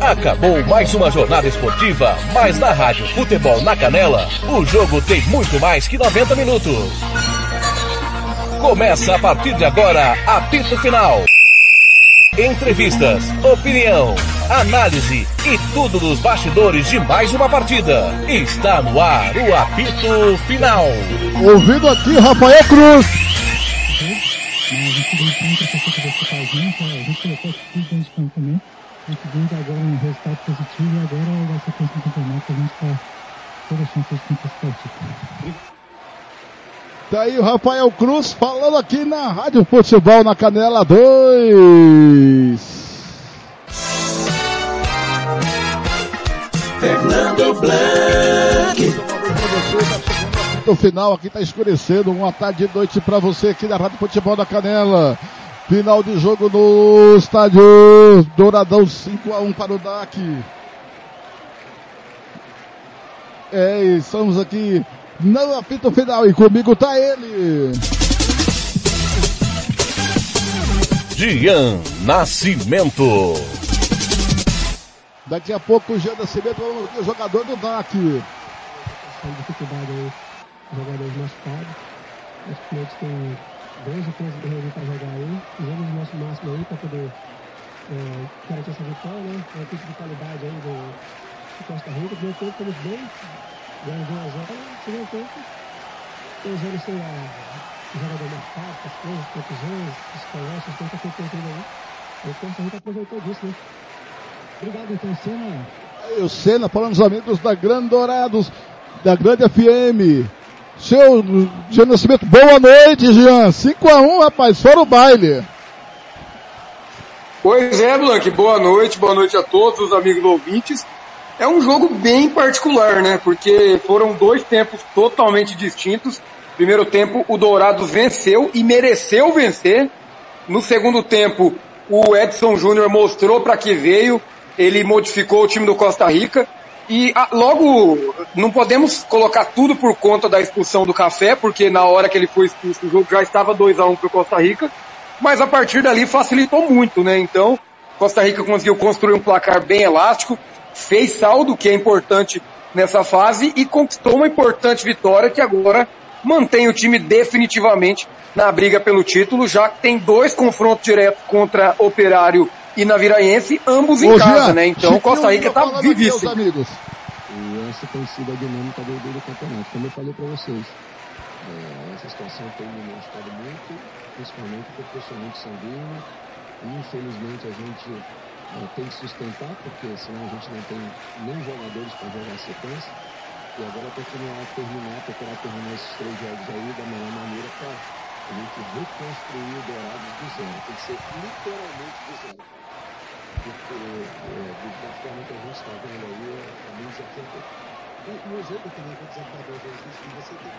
Acabou mais uma jornada esportiva, mas na Rádio Futebol na Canela, o jogo tem muito mais que 90 minutos. Começa a partir de agora, apito final. Entrevistas, opinião, análise e tudo dos bastidores de mais uma partida. Está no ar o apito final. Ouvido aqui, Rafael Cruz. Conseguimos agora um resultado positivo e agora vai ser sequência do campeonato a gente está toda a chance de conquistar o título. Tá aí o Rafael Cruz falando aqui na Rádio Futebol na Canela 2. Fernando Blanc. No final aqui tá escurecendo, uma tarde de noite para você aqui na Rádio Futebol da Canela. Final de jogo no estádio Douradão 5 a 1 para o DAC. É, estamos aqui no apito final e comigo tá ele. Gian Nascimento. Daqui a pouco o Jean Nascimento, o jogador do DAC. dificuldade aí, jogadores machucados. A gente tem 12, 13 guerreiros para jogar aí. Fizemos o nosso máximo aí para poder é, garantir essa vitória, né? Uma equipe de qualidade aí do, do Costa Rica. Primeiro tempo fomos bem, ganhamos 1 a 0. Segundo tempo, anos sem o jogador marcado, as coisas, contusões, psicológicas, tanta coisa que aí. O Costa Rica aproveitou disso, né? Obrigado, então, Senna. O Senna falando os amigos da Grande Dourados, da Grande FM. Seu Jean Nascimento, boa noite, Jean. 5x1, rapaz, fora o baile. Pois é, Blanque, boa noite, boa noite a todos os amigos ouvintes. É um jogo bem particular, né? Porque foram dois tempos totalmente distintos. Primeiro tempo, o Dourado venceu e mereceu vencer. No segundo tempo, o Edson Júnior mostrou para que veio. Ele modificou o time do Costa Rica. E ah, logo, não podemos colocar tudo por conta da expulsão do Café, porque na hora que ele foi expulso, o jogo já estava 2 a 1 um para Costa Rica. Mas a partir dali facilitou muito, né? Então, Costa Rica conseguiu construir um placar bem elástico, fez saldo, que é importante nessa fase, e conquistou uma importante vitória que agora mantém o time definitivamente na briga pelo título, já que tem dois confrontos diretos contra Operário e Naviraense, ambos em Ô, casa, Jean, né? Então Costa Rica tá vivíssimo. amigos. E essa tem sido a dinâmica do, do campeonato. Como eu falei para vocês, é, essa situação tem me machucado muito, principalmente porque eu sou muito sanguíneo. E infelizmente a gente é, tem que sustentar, porque senão a gente não tem nem jogadores para jogar a sequência. E agora continuar a terminar, procurar terminar esses três jogos aí da melhor maneira para a gente reconstruir o Dourados do zero. Tem que ser literalmente do zero. Porque é, da forma que a gente está vendo aí, é bem desafiador. No jogo também contra os Salvador, você tem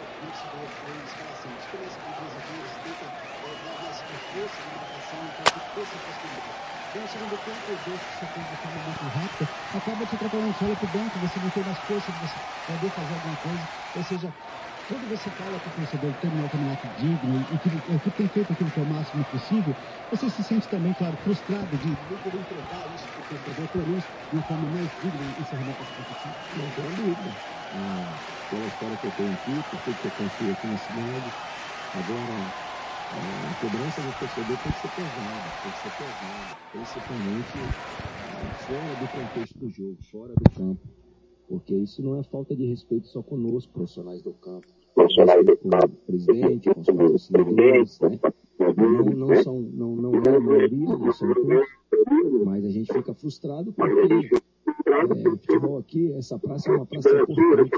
foi escalação. A diferença de duas você tenta força de marcação, então tem força de possibilidade. Então, segundo tempo, dois que você de forma muito rápida, acaba te atrapalhando, você olha pro banco, você não tem mais força de você poder fazer alguma coisa. Ou seja, quando você fala que o torcedor terminar o campeonato digno e que, que tem feito aquilo que é o máximo possível, você se sente também, claro, frustrado de não poder entregar isso para o torcedor, pelo menos de uma forma mais digna e encerramento dessa competição. Não tenho dúvida. Ah, pela história que eu tenho aqui, por tudo que eu confio aqui na cidade, agora ah, a cobrança do torcedor tem que ser pesada, tem que ser pesada, principalmente ah, fora do contexto do jogo, fora do campo. Porque isso não é falta de respeito só conosco, profissionais do campo. Profissionais do campo. Com o presidente, com os patrocinadores, né? Não, não, são, não, não é a maioria, não são todos, mas a gente fica frustrado porque é, o futebol aqui, essa praça é uma praça importante.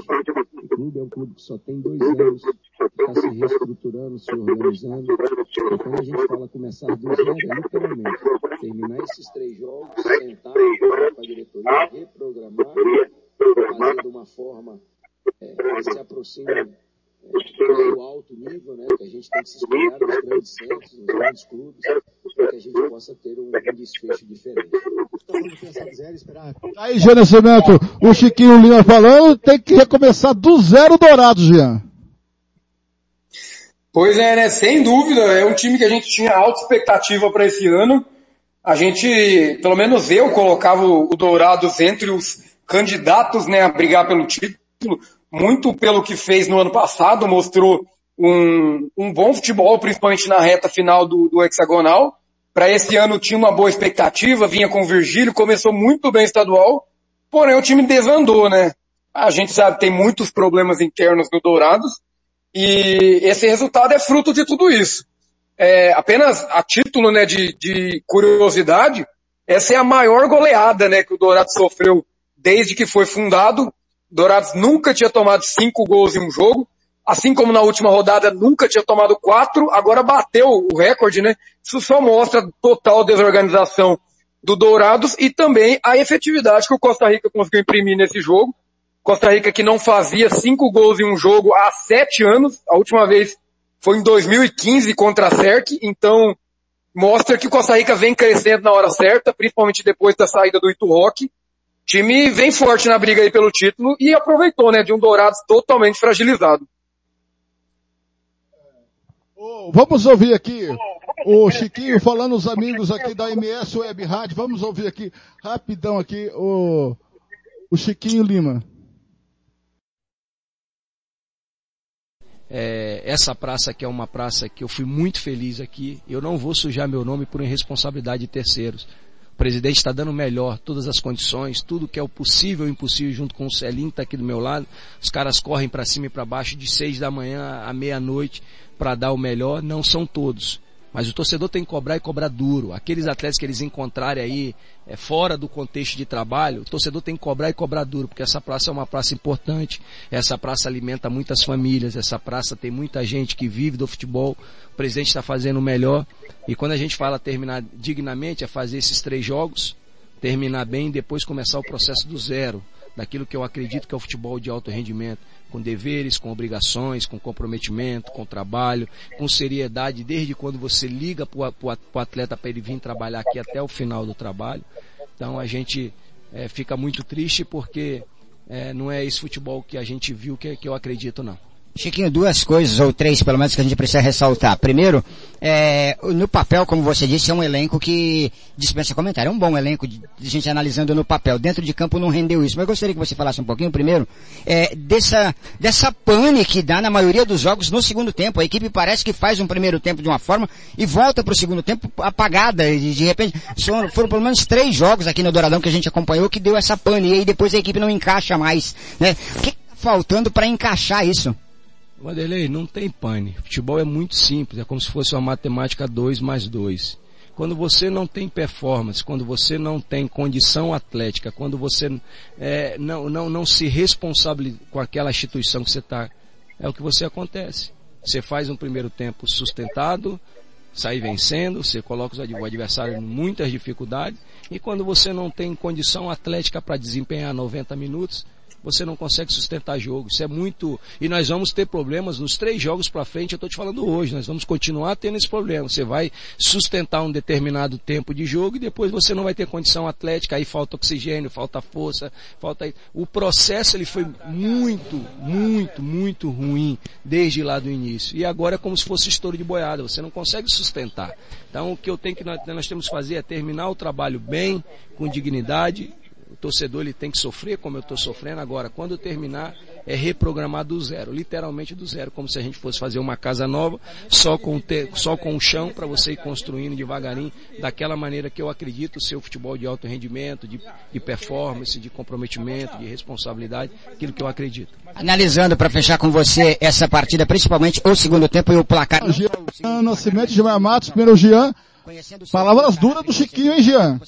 O clube é um clube que só tem dois anos, que está se reestruturando, se organizando. E quando a gente fala começar do zero, é literalmente terminar esses três jogos, sentar com a diretoria, reprogramar, fazer de uma forma é, que se aproxime é, do alto nível, né, que a gente tem que se espelhar nos grandes centros, nos grandes clubes, para que a gente possa ter um, um desfecho diferente. Tá Aí, Jean Nascimento, o Chiquinho Lima falando, tem que recomeçar do zero dourado, Jean. Pois é, né? Sem dúvida, é um time que a gente tinha alta expectativa para esse ano. a gente, pelo menos eu, colocava o Dourados entre os candidatos né, a brigar pelo título, muito pelo que fez no ano passado, mostrou um, um bom futebol, principalmente na reta final do, do hexagonal. Para esse ano tinha uma boa expectativa, vinha com o Virgílio, começou muito bem estadual, porém o time desandou, né? A gente sabe tem muitos problemas internos no Dourados e esse resultado é fruto de tudo isso. É, apenas a título né, de, de curiosidade, essa é a maior goleada né, que o Dourados sofreu desde que foi fundado. Dourados nunca tinha tomado cinco gols em um jogo assim como na última rodada nunca tinha tomado quatro, agora bateu o recorde, né? Isso só mostra total desorganização do Dourados e também a efetividade que o Costa Rica conseguiu imprimir nesse jogo. Costa Rica que não fazia cinco gols em um jogo há sete anos, a última vez foi em 2015 contra a CERC, então mostra que o Costa Rica vem crescendo na hora certa, principalmente depois da saída do Itu Rock. O time vem forte na briga aí pelo título e aproveitou, né, de um Dourados totalmente fragilizado. Vamos ouvir aqui o Chiquinho falando os amigos aqui da MS Web Rádio. Vamos ouvir aqui rapidão aqui o, o Chiquinho Lima. É, essa praça aqui é uma praça que eu fui muito feliz aqui. Eu não vou sujar meu nome por irresponsabilidade de terceiros. O presidente está dando melhor, todas as condições, tudo que é o possível e impossível junto com o Celinho que está aqui do meu lado. Os caras correm para cima e para baixo de seis da manhã à meia-noite para dar o melhor, não são todos. Mas o torcedor tem que cobrar e cobrar duro. Aqueles atletas que eles encontrarem aí é, fora do contexto de trabalho, o torcedor tem que cobrar e cobrar duro, porque essa praça é uma praça importante, essa praça alimenta muitas famílias, essa praça tem muita gente que vive do futebol, o presidente está fazendo o melhor. E quando a gente fala terminar dignamente, é fazer esses três jogos, terminar bem e depois começar o processo do zero, daquilo que eu acredito que é o futebol de alto rendimento com deveres, com obrigações, com comprometimento, com trabalho, com seriedade, desde quando você liga para o atleta para ele vir trabalhar aqui até o final do trabalho. Então a gente é, fica muito triste porque é, não é esse futebol que a gente viu que, que eu acredito não. Chiquinho, duas coisas, ou três pelo menos, que a gente precisa ressaltar. Primeiro, é, no papel, como você disse, é um elenco que dispensa comentário. É um bom elenco de, gente analisando no papel. Dentro de campo não rendeu isso. Mas eu gostaria que você falasse um pouquinho, primeiro, é, dessa, dessa pane que dá na maioria dos jogos no segundo tempo. A equipe parece que faz um primeiro tempo de uma forma e volta para o segundo tempo apagada. E de repente, foram, foram pelo menos três jogos aqui no Douradão que a gente acompanhou que deu essa pane. E aí depois a equipe não encaixa mais. Né? O que está faltando para encaixar isso? Vanderlei, não tem pane. Futebol é muito simples, é como se fosse uma matemática 2 mais 2. Quando você não tem performance, quando você não tem condição atlética, quando você é, não, não, não se responsabiliza com aquela instituição que você está, é o que você acontece. Você faz um primeiro tempo sustentado, sai vencendo, você coloca o adversário em muitas dificuldades, e quando você não tem condição atlética para desempenhar 90 minutos, você não consegue sustentar jogo. Isso é muito. E nós vamos ter problemas nos três jogos para frente. Eu estou te falando hoje. Nós vamos continuar tendo esse problema. Você vai sustentar um determinado tempo de jogo e depois você não vai ter condição atlética. Aí falta oxigênio, falta força, falta. O processo ele foi muito, muito, muito ruim desde lá do início. E agora é como se fosse estouro de boiada. Você não consegue sustentar. Então o que eu tenho que nós, nós temos que fazer é terminar o trabalho bem, com dignidade torcedor ele tem que sofrer como eu estou sofrendo agora. Quando terminar, é reprogramar do zero, literalmente do zero, como se a gente fosse fazer uma casa nova, só com, te, só com o chão para você ir construindo devagarinho, daquela maneira que eu acredito o seu futebol de alto rendimento, de, de performance, de comprometimento, de responsabilidade, aquilo que eu acredito. Analisando para fechar com você essa partida, principalmente o segundo tempo e o placar. Jean Nascimento, Gilmar Matos, primeiro Jean, Palavras duras do Chiquinho, hein, Jean?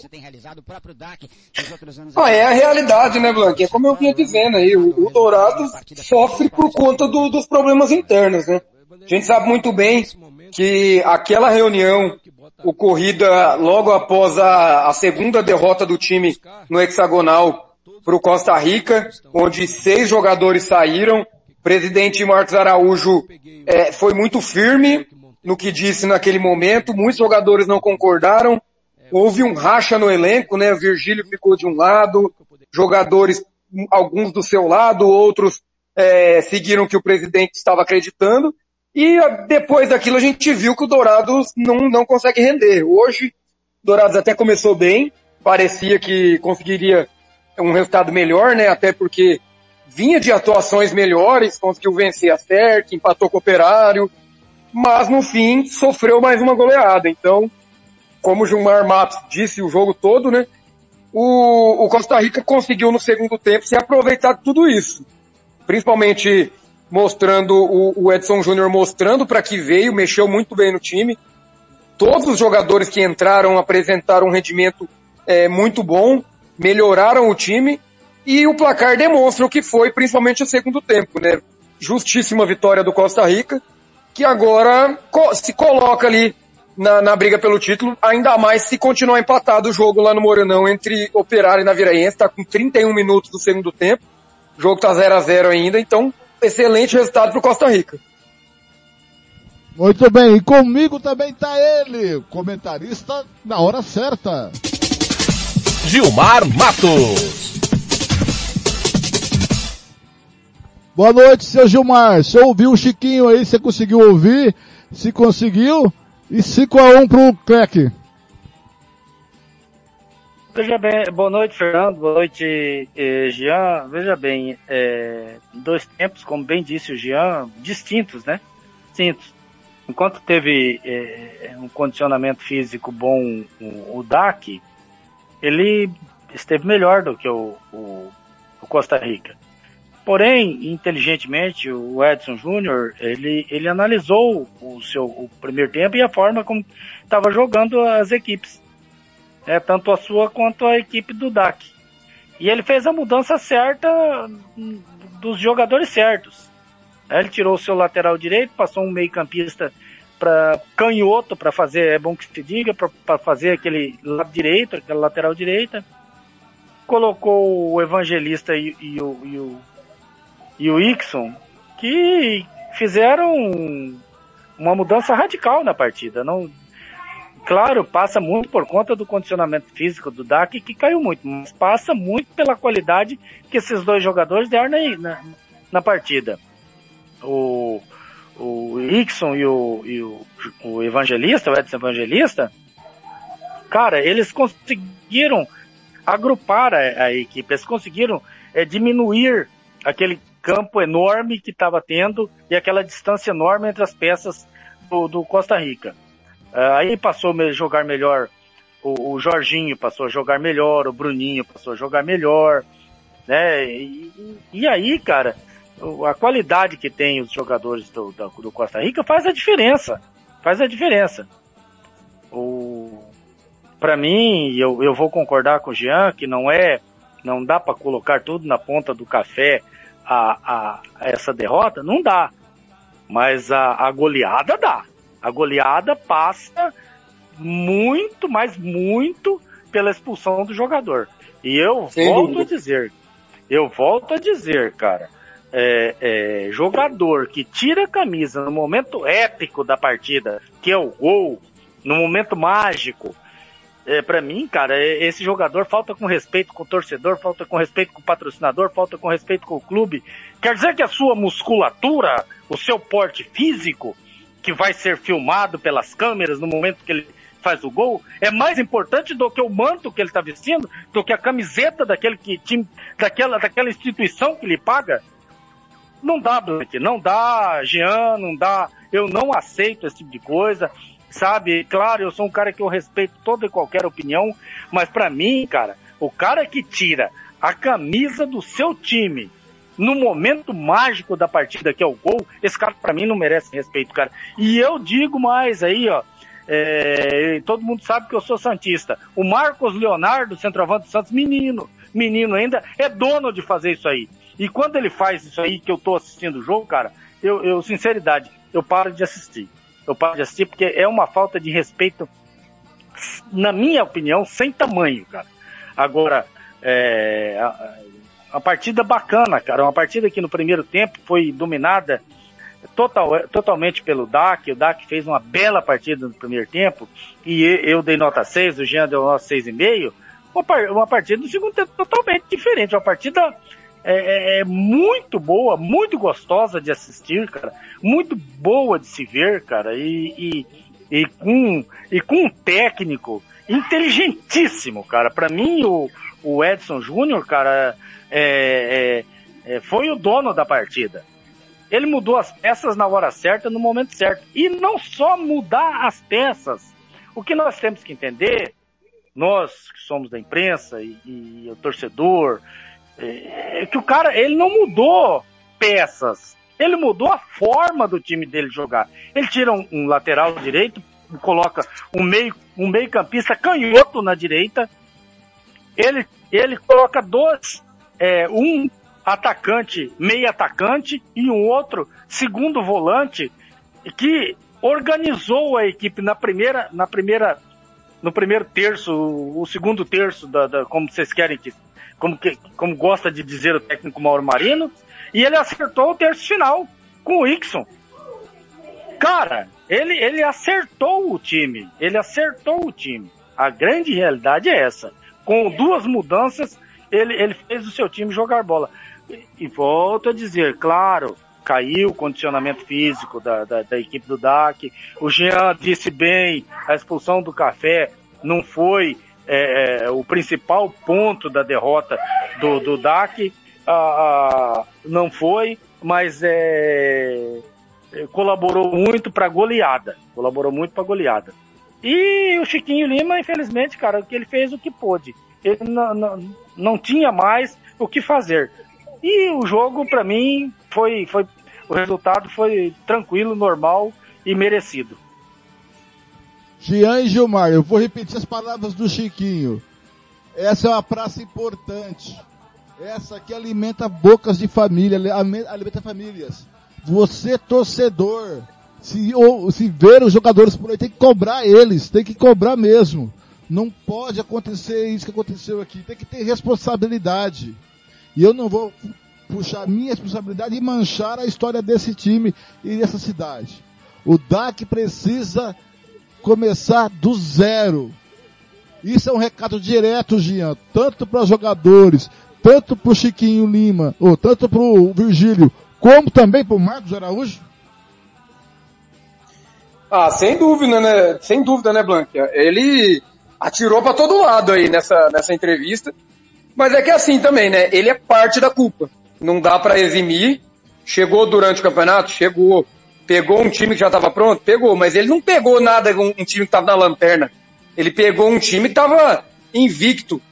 Ah, é a realidade, né, Blanque? É como eu vinha dizendo aí, o, o Dourado sofre por conta do, dos problemas internos, né? A gente sabe muito bem que aquela reunião ocorrida logo após a, a segunda derrota do time no hexagonal para o Costa Rica, onde seis jogadores saíram. O presidente Marcos Araújo é, foi muito firme no que disse naquele momento, muitos jogadores não concordaram, houve um racha no elenco, né? O Virgílio ficou de um lado, jogadores, alguns do seu lado, outros é, seguiram que o presidente estava acreditando, e depois daquilo a gente viu que o Dourados não, não consegue render. Hoje, Dourados até começou bem, parecia que conseguiria um resultado melhor, né? Até porque vinha de atuações melhores, conseguiu vencer a CERC, empatou com o Operário, mas no fim sofreu mais uma goleada. Então, como o Gilmar Matos disse o jogo todo, né? O, o Costa Rica conseguiu no segundo tempo se aproveitar de tudo isso. Principalmente mostrando o, o Edson Júnior mostrando para que veio, mexeu muito bem no time. Todos os jogadores que entraram apresentaram um rendimento é, muito bom, melhoraram o time e o placar demonstra o que foi, principalmente o segundo tempo, né? Justíssima vitória do Costa Rica, que agora se coloca ali na, na, briga pelo título, ainda mais se continuar empatado o jogo lá no Morenão entre Operário e Naviraense, tá com 31 minutos do segundo tempo, o jogo tá 0 a 0 ainda, então excelente resultado pro Costa Rica. Muito bem, e comigo também tá ele, comentarista na hora certa. Gilmar Matos. Boa noite, seu Gilmar. Você ouviu o Chiquinho aí? Você conseguiu ouvir? Se conseguiu? E 5 a 1 pro Cleck. Veja bem, boa noite, Fernando. Boa noite, eh, Jean. Veja bem, é, dois tempos, como bem disse o Jean, distintos, né? Distintos. Enquanto teve é, um condicionamento físico bom o, o DAC, ele esteve melhor do que o, o, o Costa Rica. Porém, inteligentemente, o Edson Júnior, ele, ele analisou o seu o primeiro tempo e a forma como estava jogando as equipes. É, tanto a sua quanto a equipe do DAC. E ele fez a mudança certa dos jogadores certos. Ele tirou o seu lateral direito, passou um meio campista para canhoto para fazer, é bom que se diga, para fazer aquele lado direito, aquela lateral direita. Colocou o evangelista e, e, o, e, o, e o Ixon, que fizeram uma mudança radical na partida. Não, claro, passa muito por conta do condicionamento físico do DAC, que caiu muito, mas passa muito pela qualidade que esses dois jogadores deram na, na, na partida. O, o Ixon e o, e o, o Evangelista, o Edson Evangelista, cara, eles conseguiram agrupar a, a equipe, eles conseguiram é, diminuir aquele campo enorme que estava tendo e aquela distância enorme entre as peças do, do Costa Rica. Uh, aí passou a jogar melhor o, o, Jorginho, passou a jogar melhor, o Bruninho passou a jogar melhor, né? E, e aí, cara, a qualidade que tem os jogadores do, do, Costa Rica faz a diferença. Faz a diferença. O, para mim, eu, eu vou concordar com o Jean que não é, não dá para colocar tudo na ponta do café a, a, a, essa derrota, não dá. Mas a, a goleada dá. A goleada passa muito, mas muito pela expulsão do jogador. E eu Sem volto dúvida. a dizer, eu volto a dizer, cara, é, é, jogador que tira a camisa no momento épico da partida, que é o gol, no momento mágico, é, para mim, cara, é, esse jogador falta com respeito com o torcedor, falta com respeito com o patrocinador, falta com respeito com o clube. Quer dizer que a sua musculatura, o seu porte físico, que vai ser filmado pelas câmeras no momento que ele faz o gol, é mais importante do que o manto que ele está vestindo, do que a camiseta daquele que time, daquela, daquela instituição que lhe paga. Não dá, Blank, não dá, Jean, não dá. Eu não aceito esse tipo de coisa, sabe? Claro, eu sou um cara que eu respeito toda e qualquer opinião, mas para mim, cara, o cara que tira a camisa do seu time no momento mágico da partida, que é o gol, esse cara para mim não merece respeito, cara. E eu digo mais aí, ó, é, todo mundo sabe que eu sou santista. O Marcos Leonardo, centroavante do Santos, menino, menino ainda, é dono de fazer isso aí. E quando ele faz isso aí, que eu tô assistindo o jogo, cara, eu, eu sinceridade, eu paro de assistir. Eu paro de assistir porque é uma falta de respeito, na minha opinião, sem tamanho, cara. Agora, é, a, a partida bacana, cara. Uma partida que no primeiro tempo foi dominada total, totalmente pelo DAC. O DAC fez uma bela partida no primeiro tempo e eu dei nota 6, o Jean deu nota 6,5. Uma, uma partida no segundo tempo totalmente diferente. Uma partida é, é, é, muito boa, muito gostosa de assistir, cara. Muito boa de se ver, cara. E, e, e, com, e com um técnico inteligentíssimo, cara. Para mim, o, o Edson Júnior, cara, é, é, é, foi o dono da partida. Ele mudou as peças na hora certa, no momento certo. E não só mudar as peças. O que nós temos que entender, nós que somos da imprensa e, e o torcedor, é, é que o cara, ele não mudou peças. Ele mudou a forma do time dele jogar. Ele tira um, um lateral direito, coloca um meio, um meio campista canhoto na direita. Ele, ele coloca dois, é, um atacante, meio atacante e um outro segundo volante que organizou a equipe na primeira, na primeira, no primeiro terço, o segundo terço da, da como vocês querem que, como que, como gosta de dizer o técnico Mauro Marino, e ele acertou o terço final com o Ixon. Cara, ele, ele acertou o time. Ele acertou o time. A grande realidade é essa. Com duas mudanças, ele, ele fez o seu time jogar bola. E, e volto a dizer, claro, caiu o condicionamento físico da, da, da, equipe do DAC. O Jean disse bem, a expulsão do café não foi é, é, o principal ponto da derrota do, do DAC ah, não foi, mas é, colaborou muito para goleada. Colaborou muito para goleada. E o Chiquinho Lima, infelizmente, cara, ele fez o que pôde. Ele não, não, não tinha mais o que fazer. E o jogo, para mim, foi, foi. O resultado foi tranquilo, normal e merecido. Jean e Gilmar, eu vou repetir as palavras do Chiquinho. Essa é uma praça importante. Essa que alimenta bocas de família, alimenta famílias. Você, torcedor, se, ou, se ver os jogadores por aí, tem que cobrar eles, tem que cobrar mesmo. Não pode acontecer isso que aconteceu aqui, tem que ter responsabilidade. E eu não vou puxar minha responsabilidade e manchar a história desse time e dessa cidade. O DAC precisa começar do zero. Isso é um recado direto, Gian, tanto para jogadores, tanto para o Chiquinho Lima, ou tanto para o Virgílio, como também para o Marcos Araújo? Ah, sem dúvida, né? Sem dúvida, né, Blanca? Ele atirou para todo lado aí nessa, nessa entrevista. Mas é que é assim também, né? Ele é parte da culpa. Não dá para eximir. Chegou durante o campeonato? Chegou. Pegou um time que já estava pronto? Pegou. Mas ele não pegou nada, um, um time que estava na lanterna. Ele pegou um time que estava invicto.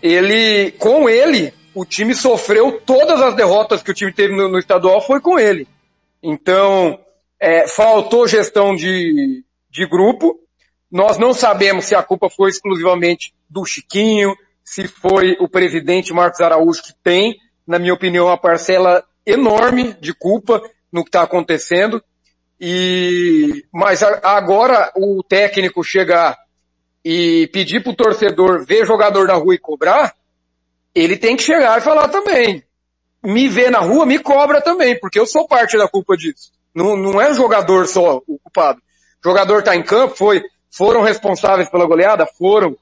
Ele, com ele, o time sofreu todas as derrotas que o time teve no, no estadual foi com ele. Então, é, faltou gestão de, de grupo. Nós não sabemos se a culpa foi exclusivamente do Chiquinho, se foi o presidente Marcos Araújo que tem, na minha opinião, uma parcela enorme de culpa no que está acontecendo. E, mas agora o técnico chegar e pedir para o torcedor ver jogador na rua e cobrar, ele tem que chegar e falar também. Me vê na rua, me cobra também, porque eu sou parte da culpa disso. Não, não é o jogador só o culpado. O jogador tá em campo, foi, foram responsáveis pela goleada? Foram.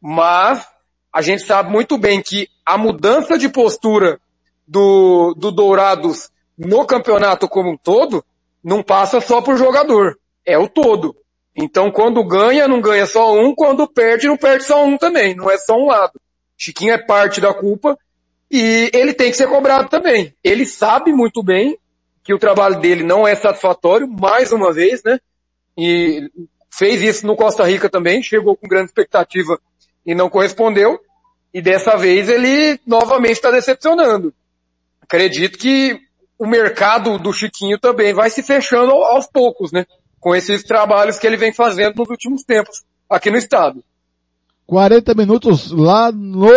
Mas a gente sabe muito bem que a mudança de postura do, do Dourados no campeonato como um todo não passa só por jogador. É o todo. Então quando ganha, não ganha só um, quando perde, não perde só um também. Não é só um lado. Chiquinho é parte da culpa e ele tem que ser cobrado também. Ele sabe muito bem que o trabalho dele não é satisfatório, mais uma vez, né? E fez isso no Costa Rica também, chegou com grande expectativa e não correspondeu. E dessa vez ele novamente está decepcionando. Acredito que o mercado do Chiquinho também vai se fechando aos poucos, né? Com esses trabalhos que ele vem fazendo nos últimos tempos aqui no estado. 40 minutos lá no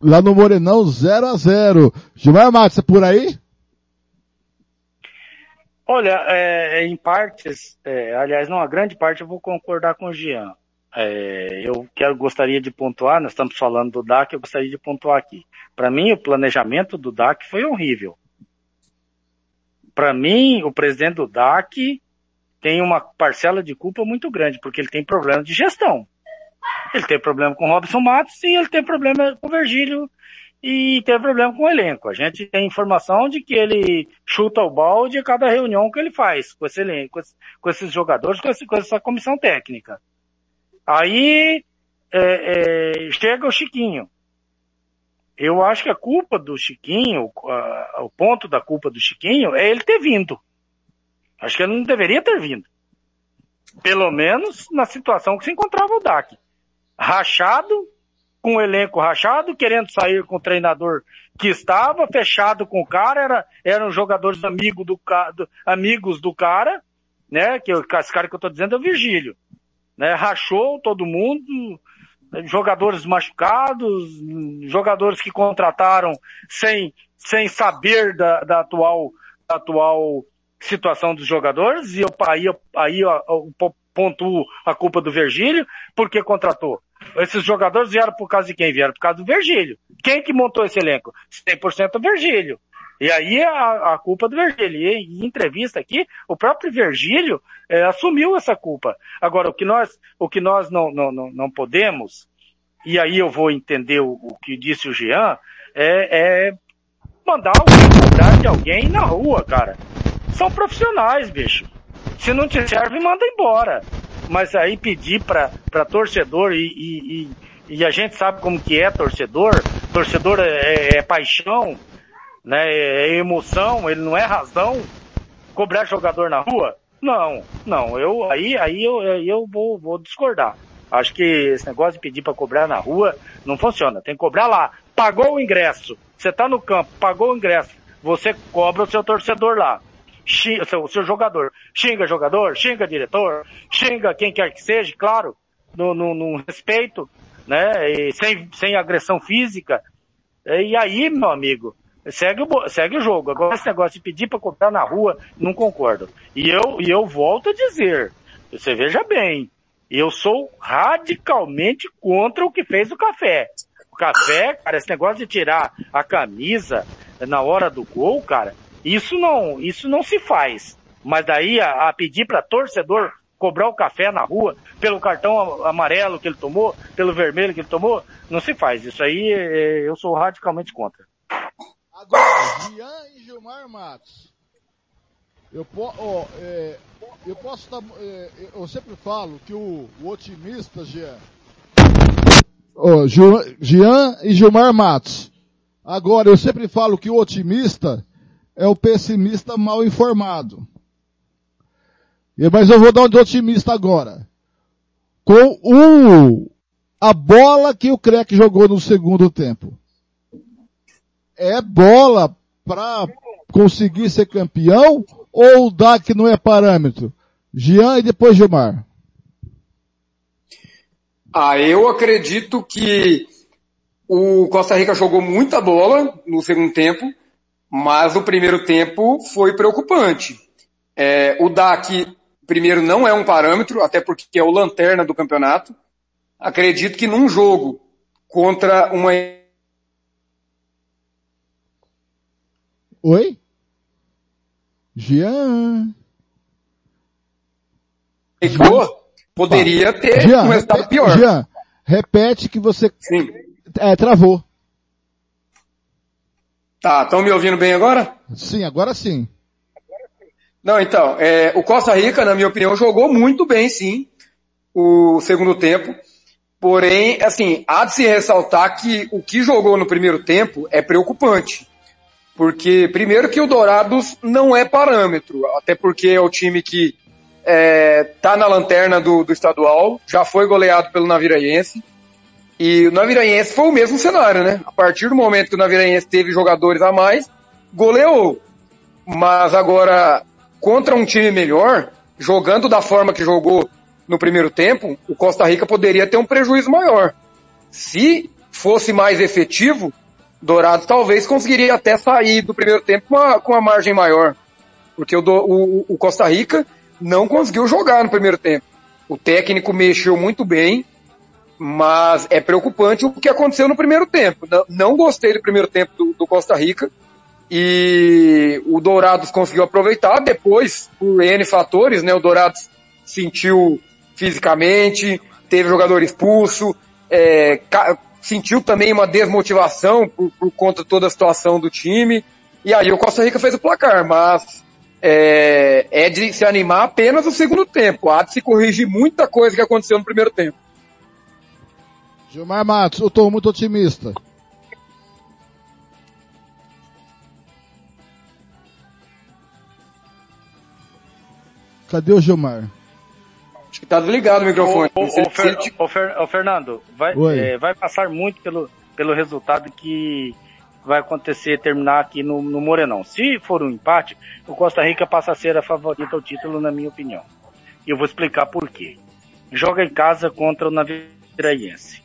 lá no Morenão 0 a 0 Gilmar Matos, é por aí? Olha, é, em partes, é, aliás, não, a grande parte eu vou concordar com o Jean. É, eu quero, gostaria de pontuar, nós estamos falando do DAC, eu gostaria de pontuar aqui. Para mim, o planejamento do DAC foi horrível. Para mim, o presidente do DAC tem uma parcela de culpa muito grande, porque ele tem problema de gestão. Ele teve problema com Robson Matos e ele teve problema com Virgílio e teve problema com o elenco. A gente tem informação de que ele chuta o balde a cada reunião que ele faz com esse elenco, com esses jogadores, com, esse, com essa comissão técnica. Aí é, é, chega o Chiquinho. Eu acho que a culpa do Chiquinho, o ponto da culpa do Chiquinho é ele ter vindo. Acho que ele não deveria ter vindo. Pelo menos na situação que se encontrava o DAC. Rachado, com o elenco rachado, querendo sair com o treinador que estava, fechado com o cara, era, eram jogadores amigo do, do, amigos do cara, né? Que esse cara que eu tô dizendo é o Virgílio. Né? Rachou todo mundo, jogadores machucados, jogadores que contrataram sem, sem saber da, da atual, da atual situação dos jogadores, e eu, aí, aí eu, eu pontuo a culpa do Virgílio, porque contratou. Esses jogadores vieram por causa de quem? Vieram por causa do Virgílio. Quem que montou esse elenco? 100% o Virgílio. E aí a, a culpa do Virgílio. E em entrevista aqui, o próprio Virgílio é, assumiu essa culpa. Agora, o que nós, o que nós não, não, não, não podemos, e aí eu vou entender o, o que disse o Jean, é, é mandar alguém de alguém na rua, cara. São profissionais, bicho. Se não te serve, manda embora. Mas aí pedir pra, pra torcedor e, e, e, e a gente sabe como que é torcedor. Torcedor é, é, é paixão, né? É emoção, ele não é razão. Cobrar jogador na rua? Não, não. Eu aí aí eu, eu vou, vou discordar. Acho que esse negócio de pedir para cobrar na rua não funciona. Tem que cobrar lá. Pagou o ingresso. Você tá no campo, pagou o ingresso. Você cobra o seu torcedor lá xinga, seu, seu jogador. Xinga jogador, xinga diretor, xinga quem quer que seja, claro, no, no, no respeito, né? E sem, sem agressão física. E aí, meu amigo, segue o, segue o jogo. Agora esse negócio de pedir para comprar na rua, não concordo. E eu, e eu volto a dizer, você veja bem, eu sou radicalmente contra o que fez o café. O café, cara, esse negócio de tirar a camisa na hora do gol, cara, isso não, isso não se faz. Mas daí a, a pedir para torcedor cobrar o café na rua pelo cartão amarelo que ele tomou, pelo vermelho que ele tomou, não se faz. Isso aí é, eu sou radicalmente contra. Agora, Jean e Gilmar Matos. Eu, po, oh, é, eu posso estar. É, eu sempre falo que o, o otimista, Jean. Oh, Jean e Gilmar Matos. Agora, eu sempre falo que o otimista é o pessimista mal informado. Mas eu vou dar um de otimista agora. Com o, a bola que o Crec jogou no segundo tempo. É bola para conseguir ser campeão ou dá que não é parâmetro? Jean e depois Gilmar. Ah, eu acredito que o Costa Rica jogou muita bola no segundo tempo mas o primeiro tempo foi preocupante. É, o DAC, primeiro, não é um parâmetro, até porque é o lanterna do campeonato. Acredito que num jogo contra uma. Oi? Jean. Poderia ter Jean, resultado pior. Jean, repete que você. Sim. É, travou. Tá, estão me ouvindo bem agora? Sim, agora sim. Não, então, é, o Costa Rica, na minha opinião, jogou muito bem, sim, o segundo tempo. Porém, assim, há de se ressaltar que o que jogou no primeiro tempo é preocupante. Porque, primeiro que o Dourados não é parâmetro, até porque é o time que é, tá na lanterna do, do estadual, já foi goleado pelo Naviraense, e o Naviraense foi o mesmo cenário, né? A partir do momento que o Naviraense teve jogadores a mais, goleou. Mas agora, contra um time melhor, jogando da forma que jogou no primeiro tempo, o Costa Rica poderia ter um prejuízo maior. Se fosse mais efetivo, Dourados talvez conseguiria até sair do primeiro tempo com uma, com uma margem maior. Porque o, o, o Costa Rica não conseguiu jogar no primeiro tempo. O técnico mexeu muito bem, mas é preocupante o que aconteceu no primeiro tempo. Não, não gostei do primeiro tempo do, do, Costa Rica. E o Dourados conseguiu aproveitar. Depois, por N fatores, né? O Dourados sentiu fisicamente, teve jogador expulso, é, sentiu também uma desmotivação por, por, conta de toda a situação do time. E aí o Costa Rica fez o placar, mas é, é de se animar apenas no segundo tempo. Há de se corrigir muita coisa que aconteceu no primeiro tempo. Gilmar Matos, eu tô muito otimista. Cadê o Gilmar? Acho que tá desligado o microfone. Ô, ô, ô, Fer- ô, Fer- ô, Fernando, vai, é, vai passar muito pelo, pelo resultado que vai acontecer, terminar aqui no, no Morenão. Se for um empate, o Costa Rica passa a ser a favorita ao título, na minha opinião. E eu vou explicar por quê. Joga em casa contra o Naviraense.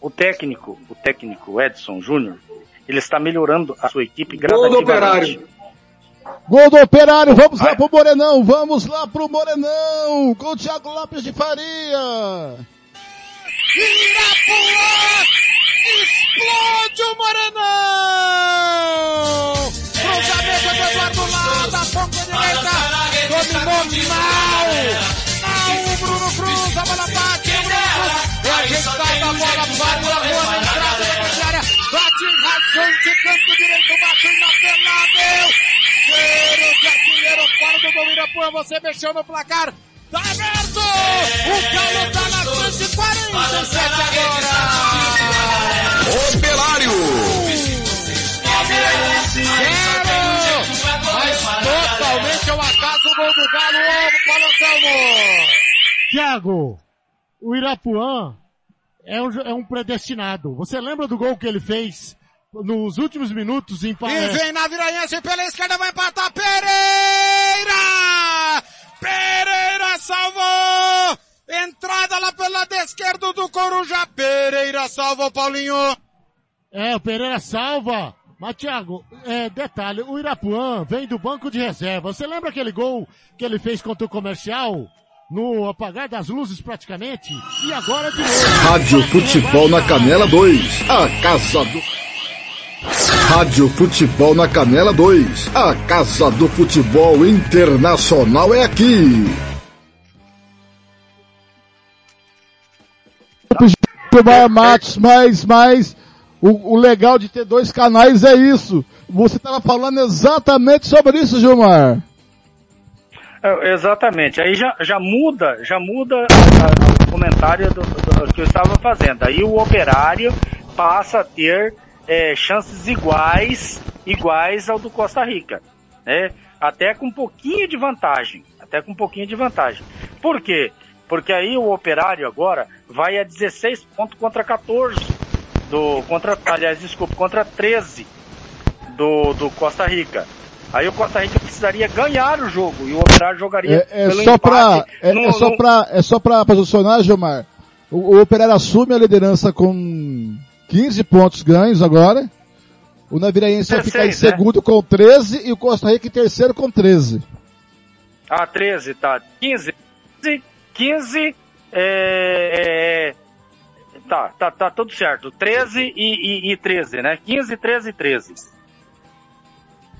O técnico, o técnico Edson Júnior, ele está melhorando a sua equipe gradativamente. Gol do Operário, vamos lá pro Morenão, vamos lá pro Morenão, com o Thiago Lopes de Faria. Irapuã! Explode o Morenão! Cruzamento do Eduardo Lara, da ponta direita, dominou mal! Mal, o Bruno Cruz, a bola bate, o Bruno Cruz, e a gente tá da bola, vai na boa Cheiro de artilheiro fora do gol Irapuã, você mexeu no placar, tá aberto! O Galo tá na frente, 47 agora! Operário. Zero! Mas totalmente ao acaso o gol do Galo, ovo para o Anselmo! Tiago, o Irapuã é um, é um predestinado. Você lembra do gol que ele fez nos últimos minutos em Pa- E vem na Viraense pela esquerda, vai empatar Pereira! Pereira salvou! Entrada lá pelo lado esquerdo do Corujá. Pereira salvou, Paulinho. É, o Pereira salva. Mas, Thiago, é, detalhe, o Irapuã vem do banco de reserva. Você lembra aquele gol que ele fez contra o comercial? No apagar das luzes praticamente? E agora de novo. Rádio Futebol na Canela 2. A Casa do. Rádio Futebol na Canela 2. A Casa do Futebol Internacional é aqui. Gilmar Matos, mas, mas o, o legal de ter dois canais é isso. Você estava falando exatamente sobre isso, Gilmar. É, exatamente. Aí já, já muda, já muda a- a- o comentário do, do- que eu estava fazendo. Aí o operário passa a ter é, chances iguais, iguais ao do Costa Rica, né? Até com um pouquinho de vantagem, até com um pouquinho de vantagem. Por quê? Porque aí o operário agora vai a 16 pontos contra 14 do contra, aliás, desculpa, contra 13 do, do Costa Rica. Aí o Costa Rica precisaria ganhar o jogo e o Operário jogaria É, é pelo só pra, empate é, no- é só no- pra, é só pra posicionar, Gilmar. O, o Operário assume a liderança com 15 pontos ganhos agora. O Naviraense vai ficar em 16, né? segundo com 13 e o Costa Rica em terceiro com 13. Ah, 13, tá. 15. 15, 15 é, é, tá, tá, tá tudo certo. 13 e, e, e 13, né? 15, 13 e 13.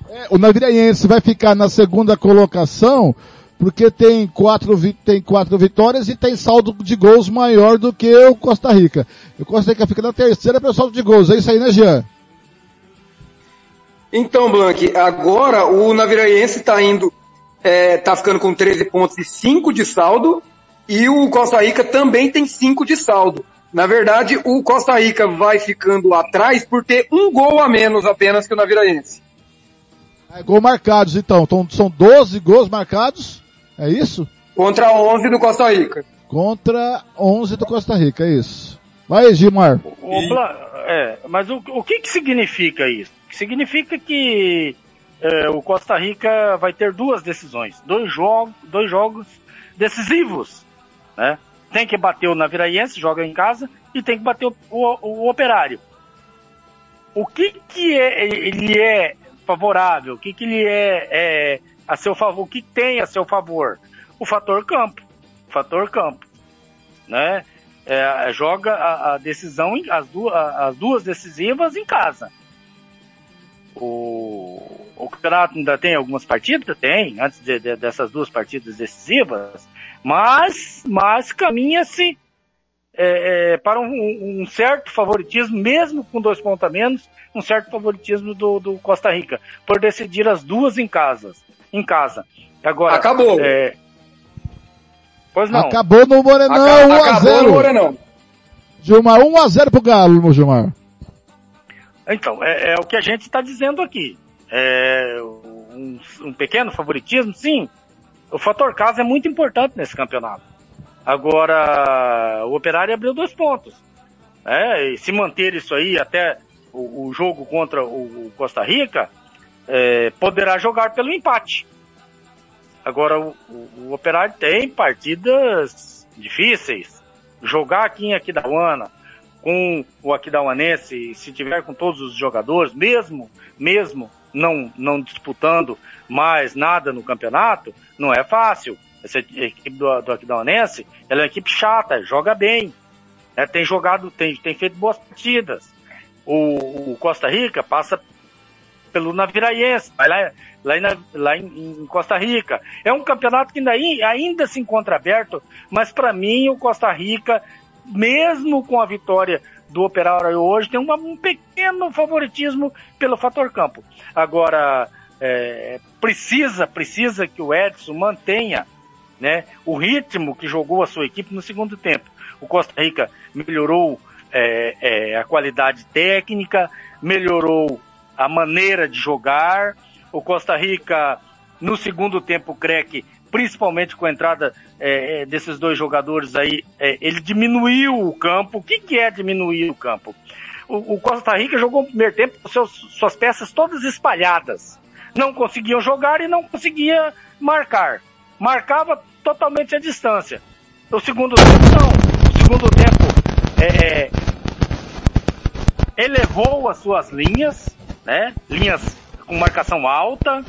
É, o Naviraense vai ficar na segunda colocação porque tem quatro, tem quatro vitórias e tem saldo de gols maior do que o Costa Rica. O Costa Rica fica na terceira pelo saldo de gols. É isso aí, né, Jean? Então, Blank, agora o Naviraense está indo, é, tá ficando com 13 pontos e 5 de saldo, e o Costa Rica também tem 5 de saldo. Na verdade, o Costa Rica vai ficando atrás por ter um gol a menos apenas que o Naviraense. É, gol marcados, então. então. São 12 gols marcados. É isso? Contra 11 do Costa Rica. Contra 11 do Costa Rica, é isso. Vai, Gilmar. O é, mas o, o que que significa isso? Significa que é, o Costa Rica vai ter duas decisões, dois jogos, dois jogos decisivos, né? Tem que bater o Naviraense, joga em casa, e tem que bater o, o- o Operário. O que que é, ele é favorável? O que que ele é, é a seu favor? O que tem a seu favor? O fator campo, o fator campo, né? É, joga a, a decisão, as, duas, as duas decisivas em casa. O, o campeonato ainda tem algumas partidas? Tem, antes de- de- dessas duas partidas decisivas, mas, mas caminha-se é, é, para um, um certo favoritismo, mesmo com dois pontos a menos, um certo favoritismo do, do Costa Rica, por decidir as duas em casa. Em casa. Agora, Acabou. é, pois não. Acabou no Morenão, Aca- 1 a acabou 0. no Morenão. Gilmar, 1 a 0 pro Galo, Gilmar. Então, é, é o que a gente está dizendo aqui. É um, um pequeno favoritismo, sim. O fator casa é muito importante nesse campeonato. Agora, o Operário abriu dois pontos. É, e se manter isso aí até o, o jogo contra o, o Costa Rica, é, poderá jogar pelo empate. Agora, o, o, Operário tem partidas difíceis. Jogar aqui em Aquidauana, com o Aquidauanense, se tiver com todos os jogadores, mesmo, mesmo não, não disputando mais nada no campeonato, não é fácil. Essa equipe do, do Aquidauanense, ela é uma equipe chata, joga bem, né, tem jogado, tem, tem feito boas partidas. O, o Costa Rica passa pelo Naviraense, vai lá, lá, em, lá em, Costa Rica. É um campeonato que ainda, ainda se encontra aberto, mas para mim o Costa Rica mesmo com a vitória do Operário hoje, tem uma, um pequeno favoritismo pelo fator campo. Agora, é, precisa, precisa que o Edson mantenha né, o ritmo que jogou a sua equipe no segundo tempo. O Costa Rica melhorou é, é, a qualidade técnica, melhorou a maneira de jogar. O Costa Rica, no segundo tempo, creio que principalmente com a entrada é, é, desses dois jogadores aí, é, ele diminuiu o campo. O que, que é diminuir o campo? O, o Costa Rica jogou no primeiro tempo com seus, suas peças todas espalhadas. Não conseguiam jogar e não conseguia marcar. Marcava totalmente a distância. O segundo tempo, não. O segundo tempo é, é elevou as suas linhas, né? Linhas com marcação alta,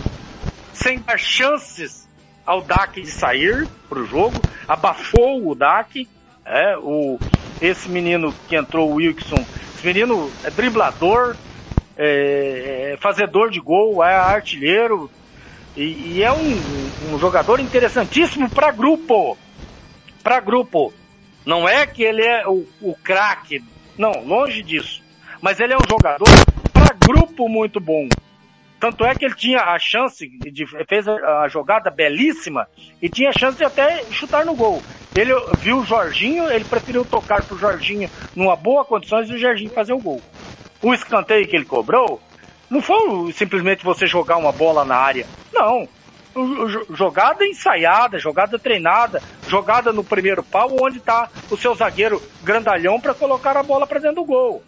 sem dar chances ao DAC de sair para o jogo, abafou o DAC, é, o, esse menino que entrou, o Wilson, esse menino é driblador, é, é fazedor de gol, é artilheiro, e, e é um, um, jogador interessantíssimo para grupo, para grupo. Não é que ele é o, o craque, não, longe disso. Mas ele é um jogador grupo muito bom. Tanto é que ele tinha a chance, de, fez a, jogada belíssima e tinha a chance de até chutar no gol. Ele viu o Jorginho, ele preferiu tocar pro Jorginho numa boa condições e o Jorginho fazer o gol. O escanteio que ele cobrou não foi simplesmente você jogar uma bola na área. Não. Jogada ensaiada, jogada treinada, jogada no primeiro pau, onde está o seu zagueiro grandalhão para colocar a bola para dentro do gol.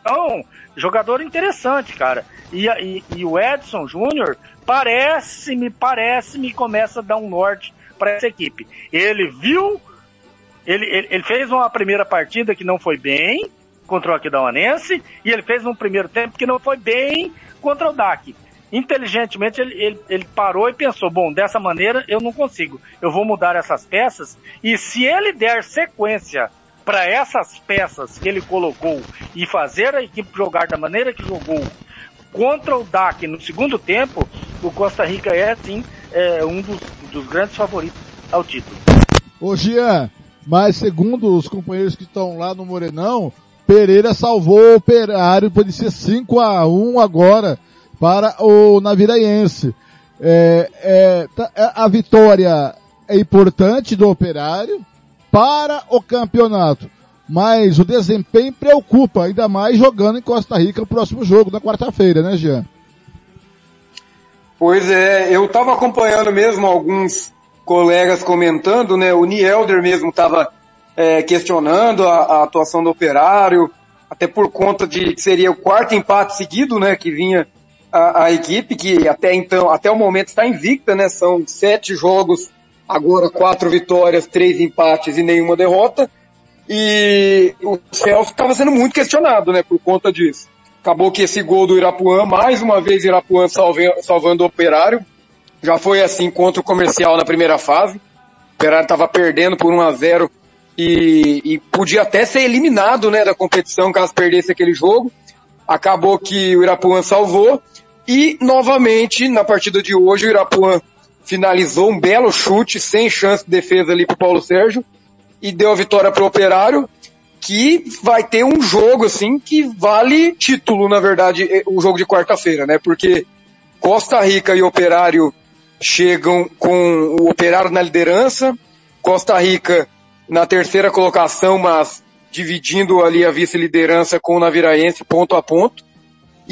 Então, jogador interessante, cara. E, e, e o Edson Júnior parece-me, parece-me começa a dar um norte para essa equipe. Ele viu, ele, ele, ele, fez uma primeira partida que não foi bem contra o Aquidauanense e ele fez um primeiro tempo que não foi bem contra o DAC. Inteligentemente ele, ele, ele parou e pensou: bom, dessa maneira eu não consigo, eu vou mudar essas peças e se ele der sequência para essas peças que ele colocou e fazer a equipe jogar da maneira que jogou contra o DAC no segundo tempo, o Costa Rica é, sim, é, um dos, dos grandes favoritos ao título. Ô Gian, mas segundo os companheiros que estão lá no Morenão, Pereira salvou o Operário, pode ser 5 a 1 agora para o Naviraense. É, é, tá, a vitória é importante do Operário, para o campeonato. Mas o desempenho preocupa, ainda mais jogando em Costa Rica no próximo jogo, na quarta-feira, né, Jean? Pois é, eu estava acompanhando mesmo alguns colegas comentando, né? O Nielder mesmo estava é, questionando a, a, atuação do operário, até por conta de que seria o quarto empate seguido, né? Que vinha a, a equipe, que até então, até o momento está invicta, né? São sete jogos agora quatro vitórias, três empates e nenhuma derrota. E o Celso estava sendo muito questionado, né, por conta disso. Acabou que esse gol do Irapuã, mais uma vez Irapuã salve, salvando o Operário. Já foi assim contra o Comercial na primeira fase. O Operário estava perdendo por 1 a 0 e, e podia até ser eliminado, né, da competição caso perdesse aquele jogo. Acabou que o Irapuã salvou e novamente na partida de hoje o Irapuã finalizou um belo chute, sem chance de defesa ali pro Paulo Sérgio, e deu a vitória pro Operário, que vai ter um jogo, assim, que vale título, na verdade, o jogo de quarta-feira, né? Porque Costa Rica e Operário chegam com o Operário na liderança, Costa Rica na terceira colocação, mas dividindo ali a vice-liderança com o Naviraense ponto a ponto.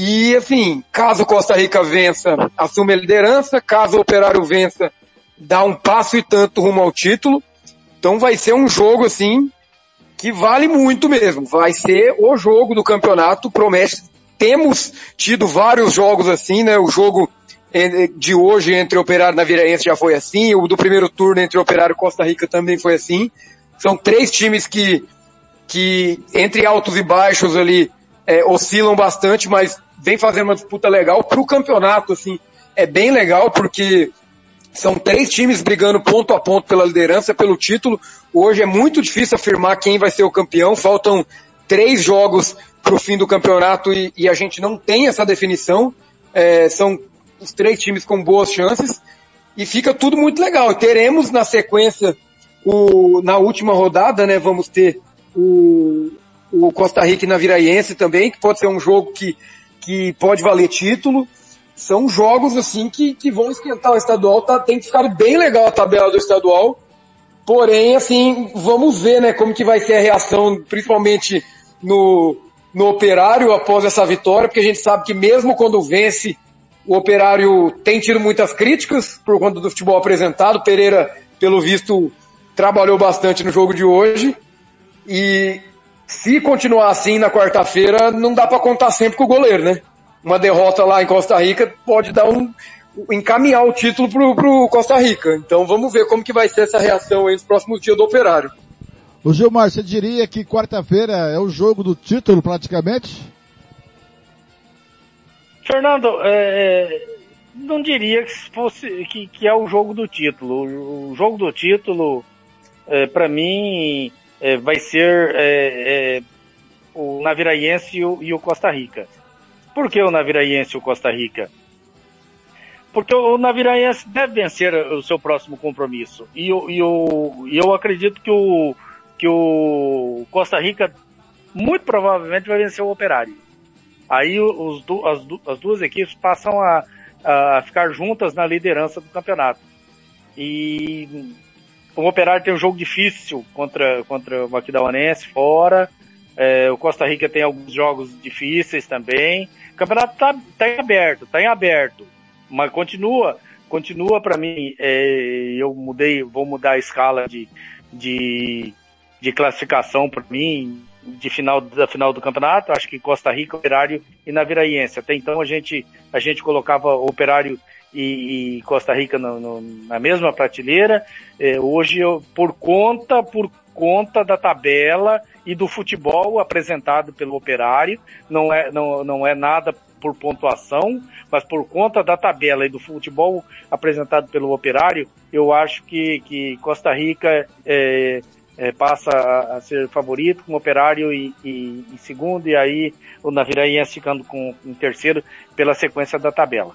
E assim, caso Costa Rica vença, assume a liderança, caso o Operário vença, dá um passo e tanto rumo ao título. Então vai ser um jogo assim que vale muito mesmo. Vai ser o jogo do campeonato, promete. Temos tido vários jogos assim, né? O jogo eh, de hoje entre Operário e Naviraense já foi assim, o do primeiro turno entre Operário e Costa Rica também foi assim. São três times que, que entre altos e baixos ali, é, oscilam bastante, mas vem fazendo uma disputa legal. Para o campeonato, assim, é bem legal porque são três times brigando ponto a ponto pela liderança, pelo título. Hoje é muito difícil afirmar quem vai ser o campeão. Faltam três jogos para o fim do campeonato e, e, a gente não tem essa definição. É, são os três times com boas chances e fica tudo muito legal. Teremos na sequência o, na última rodada, né? Vamos ter o, o Costa Rica e Naviraense também, que pode ser um jogo que, que pode valer título são jogos assim que, que vão esquentar o estadual, tá, tem que ficar bem legal a tabela do estadual. Porém, assim, vamos ver, né, como que vai ser a reação, principalmente no, no operário após essa vitória, porque a gente sabe que mesmo quando vence, o operário tem tido muitas críticas por conta do futebol apresentado. Pereira, pelo visto, trabalhou bastante no jogo de hoje. E se continuar assim na quarta-feira, não dá para contar sempre com o goleiro, né? uma derrota lá em Costa Rica pode dar um encaminhar o título pro, pro Costa Rica. Então vamos ver como que vai ser essa reação aí nos próximos dias do Operário. O Gilmar, você diria que quarta-feira é o jogo do título praticamente? Fernando, é, não diria que fosse que, que, é o jogo do título. O, o jogo do título, é, para mim, é, vai ser é, é, o Naviraense e o, e o Costa Rica. Por que o Naviraense e o Costa Rica? Porque o Naviraense deve vencer o seu próximo compromisso. E, eu, e eu acredito que o, que o Costa Rica muito provavelmente vai vencer o Operário. Aí os, as, as duas equipes passam a, a ficar juntas na liderança do campeonato. E o Operário tem um jogo difícil contra, contra o Maquidauanense fora. É, o Costa Rica tem alguns jogos difíceis também. O campeonato está tá em aberto, está em aberto. Mas continua, continua para mim. É, eu mudei, vou mudar a escala de, de, de classificação para mim de final da final do campeonato. Acho que Costa Rica, Operário e Naviraense. Até então a gente a gente colocava Operário e, e Costa Rica no, no, na mesma prateleira. É, hoje eu, por conta por conta da tabela e do futebol apresentado pelo operário. Não é, não, não é nada por pontuação, mas por conta da tabela e do futebol apresentado pelo operário, eu acho que, que Costa Rica é, é, passa a, ser favorito com o operário e, e, em segundo, e aí o Naviraense ficando com em terceiro pela sequência da tabela.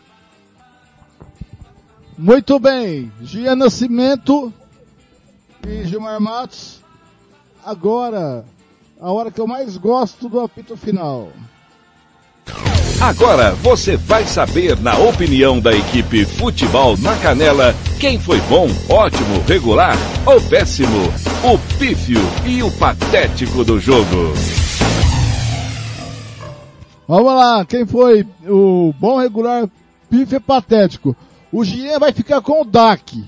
Muito bem, Gia Nascimento e Gilmar Matos. Agora, a hora que eu mais gosto do apito final. Agora você vai saber, na opinião da equipe Futebol na Canela, quem foi bom, ótimo, regular ou péssimo, o pífio e o patético do jogo. Vamos lá, quem foi o bom, regular, pífio e patético? O Gian vai ficar com o DAC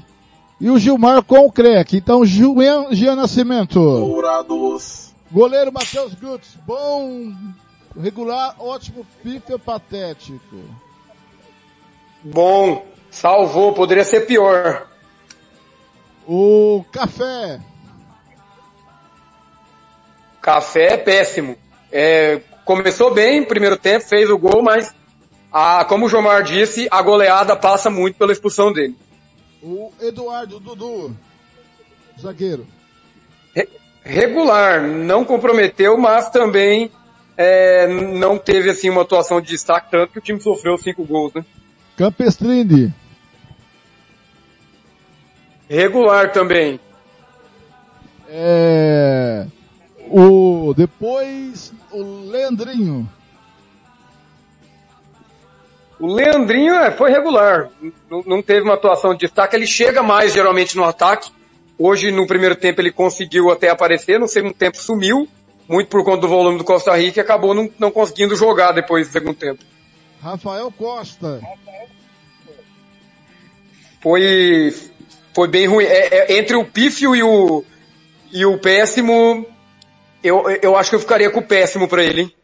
e o Gilmar com o CREC. Então, Gian, Gian Nascimento. Dourados. Goleiro Matheus Gutz, bom, regular, ótimo, pífio, patético. Bom, salvou, poderia ser pior. O Café. Café é péssimo. É, começou bem, primeiro tempo, fez o gol, mas a, como o Jomar disse, a goleada passa muito pela expulsão dele. O Eduardo Dudu, zagueiro regular, não comprometeu, mas também é, não teve assim uma atuação de destaque, tanto que o time sofreu cinco gols, né? Campestrini. Regular também. É, o depois o Leandrinho. O Leandrinho é, foi regular, não, não teve uma atuação de destaque. Ele chega mais geralmente no ataque, Hoje, no primeiro tempo, ele conseguiu até aparecer, no segundo tempo sumiu. muito por conta do volume do Costa Rica e acabou não, não conseguindo jogar depois do segundo tempo. Rafael Costa. Foi, foi bem ruim. É, é, entre o pífio e o, e o péssimo, eu, eu acho que eu ficaria com o péssimo para ele. Hein?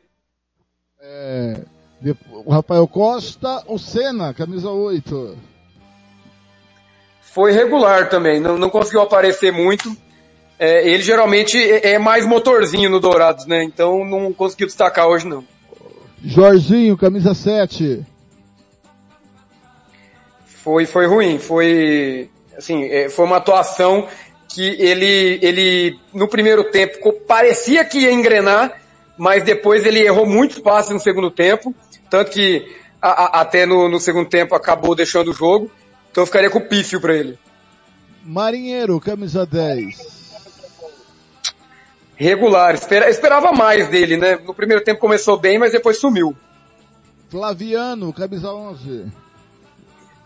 É, o Rafael Costa, o Senna, camisa 8. Foi regular também, não, não conseguiu aparecer muito. É, ele geralmente é, é mais motorzinho no Dourados, né? Então não conseguiu destacar hoje não. Jorginho, camisa 7. Foi, foi ruim, foi, assim, é, foi uma atuação que ele, ele, no primeiro tempo, parecia que ia engrenar, mas depois ele errou muitos passes no segundo tempo, tanto que a, a, até no, no, segundo tempo acabou deixando o jogo, então eu ficaria com o pífio para ele. Marinheiro, camisa 10. Regular, Espera, esperava mais dele, né? No primeiro tempo começou bem, mas depois sumiu. Flaviano, camisa 11.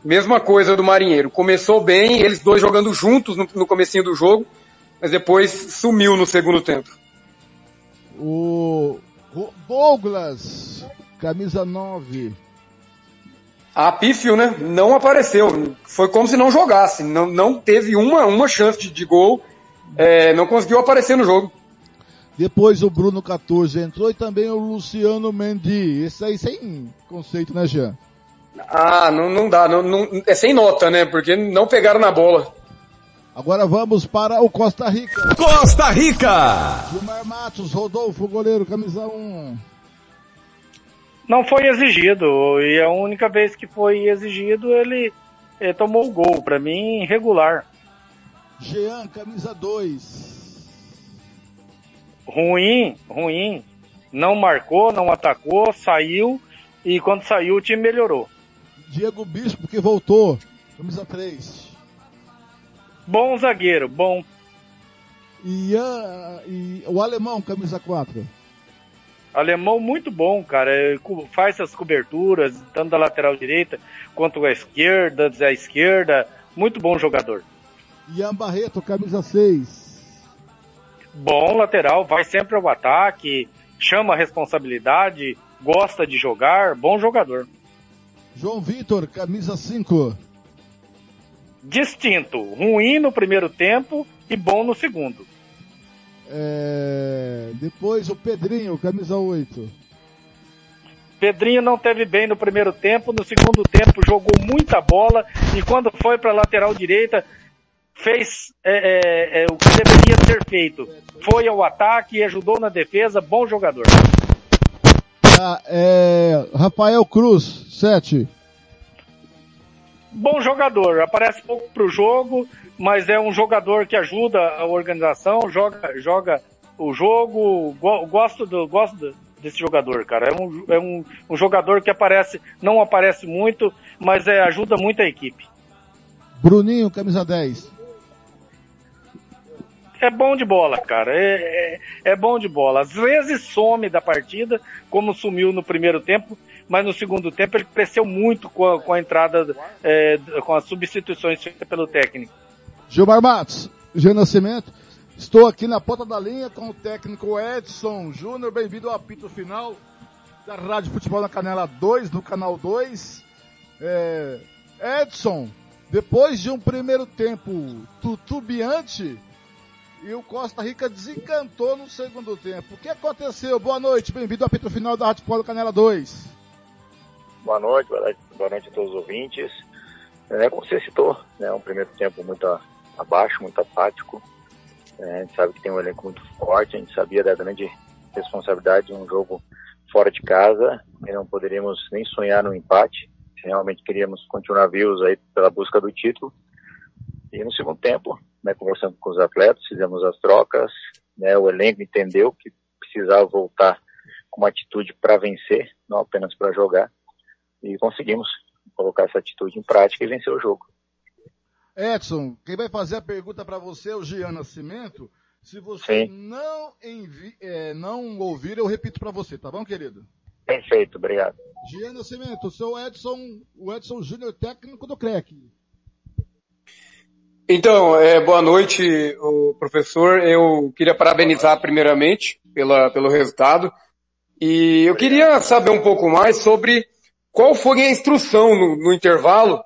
Mesma coisa do Marinheiro. Começou bem, eles dois jogando juntos no, no comecinho do jogo, mas depois sumiu no segundo tempo. O Douglas, camisa 9. A Pífio, né? Não apareceu. Foi como se não jogasse. Não, não teve uma, uma chance de, de gol. É, não conseguiu aparecer no jogo. Depois o Bruno 14 entrou e também o Luciano Mendy. Esse aí sem conceito, né, Jean? Ah, não, não dá, não, não, é sem nota, né? Porque não pegaram na bola. Agora vamos para o Costa Rica. Costa Rica! Gilmar Matos, Rodolfo, goleiro, camisa 1. Não foi exigido, e a única vez que foi exigido ele, ele tomou o gol. Para mim, regular. Jean, camisa 2. Ruim, ruim. Não marcou, não atacou, saiu, e quando saiu o time melhorou. Diego Bispo que voltou. Camisa 3. Bom zagueiro, bom. E, uh, e o alemão, camisa 4. Alemão muito bom, cara. Faz essas coberturas, tanto da lateral direita quanto a esquerda, da esquerda. Muito bom jogador. Ian Barreto, camisa 6. Bom lateral, vai sempre ao ataque, chama a responsabilidade, gosta de jogar, bom jogador. João Vitor, camisa 5. Distinto. Ruim no primeiro tempo e bom no segundo. É... Depois o Pedrinho, camisa 8. Pedrinho não teve bem no primeiro tempo, no segundo tempo jogou muita bola e quando foi para a lateral direita fez é, é, é, o que deveria ser feito. Foi ao ataque e ajudou na defesa, bom jogador. Ah, é, Rafael Cruz, 7. Bom jogador, aparece pouco pro jogo, mas é um jogador que ajuda a organização, joga, joga o jogo, gosto, do, gosto desse jogador, cara. É, um, é um, um jogador que aparece, não aparece muito, mas é, ajuda muito a equipe. Bruninho, camisa 10 é bom de bola, cara. É, é, é, bom de bola. Às vezes some da partida, como sumiu no primeiro tempo, mas no segundo tempo ele cresceu muito com a, com a entrada, é, com as substituições feitas pelo técnico. Gilmar Matos, Jean Nascimento. Estou aqui na ponta da linha com o técnico Edson Júnior. Bem-vindo ao apito final da Rádio Futebol na Canela 2, no canal 2. É, Edson, depois de um primeiro tempo tutubiante, e o Costa Rica desencantou no segundo tempo. O que aconteceu? Boa noite, bem-vindo ao apito final da Rádio Polo Canela 2. Boa noite, boa noite, a todos os ouvintes. É, como você citou, né, um primeiro tempo muito abaixo, muito apático. É, a gente sabe que tem um elenco muito forte, a gente sabia da grande responsabilidade de um jogo fora de casa e não poderíamos nem sonhar no empate, realmente queríamos continuar vivos aí pela busca do título. E no segundo tempo, né, conversando com os atletas, fizemos as trocas, né, o elenco entendeu que precisava voltar com uma atitude para vencer, não apenas para jogar, e conseguimos colocar essa atitude em prática e vencer o jogo. Edson, quem vai fazer a pergunta para você é o Gian Nascimento. Se você não, envi, é, não ouvir, eu repito para você, tá bom, querido? Perfeito, obrigado. Gian Nascimento, o seu Edson, o Edson Júnior técnico do CREC. Então, é, boa noite, o professor. Eu queria parabenizar primeiramente pela, pelo resultado. E eu queria saber um pouco mais sobre qual foi a instrução no, no intervalo,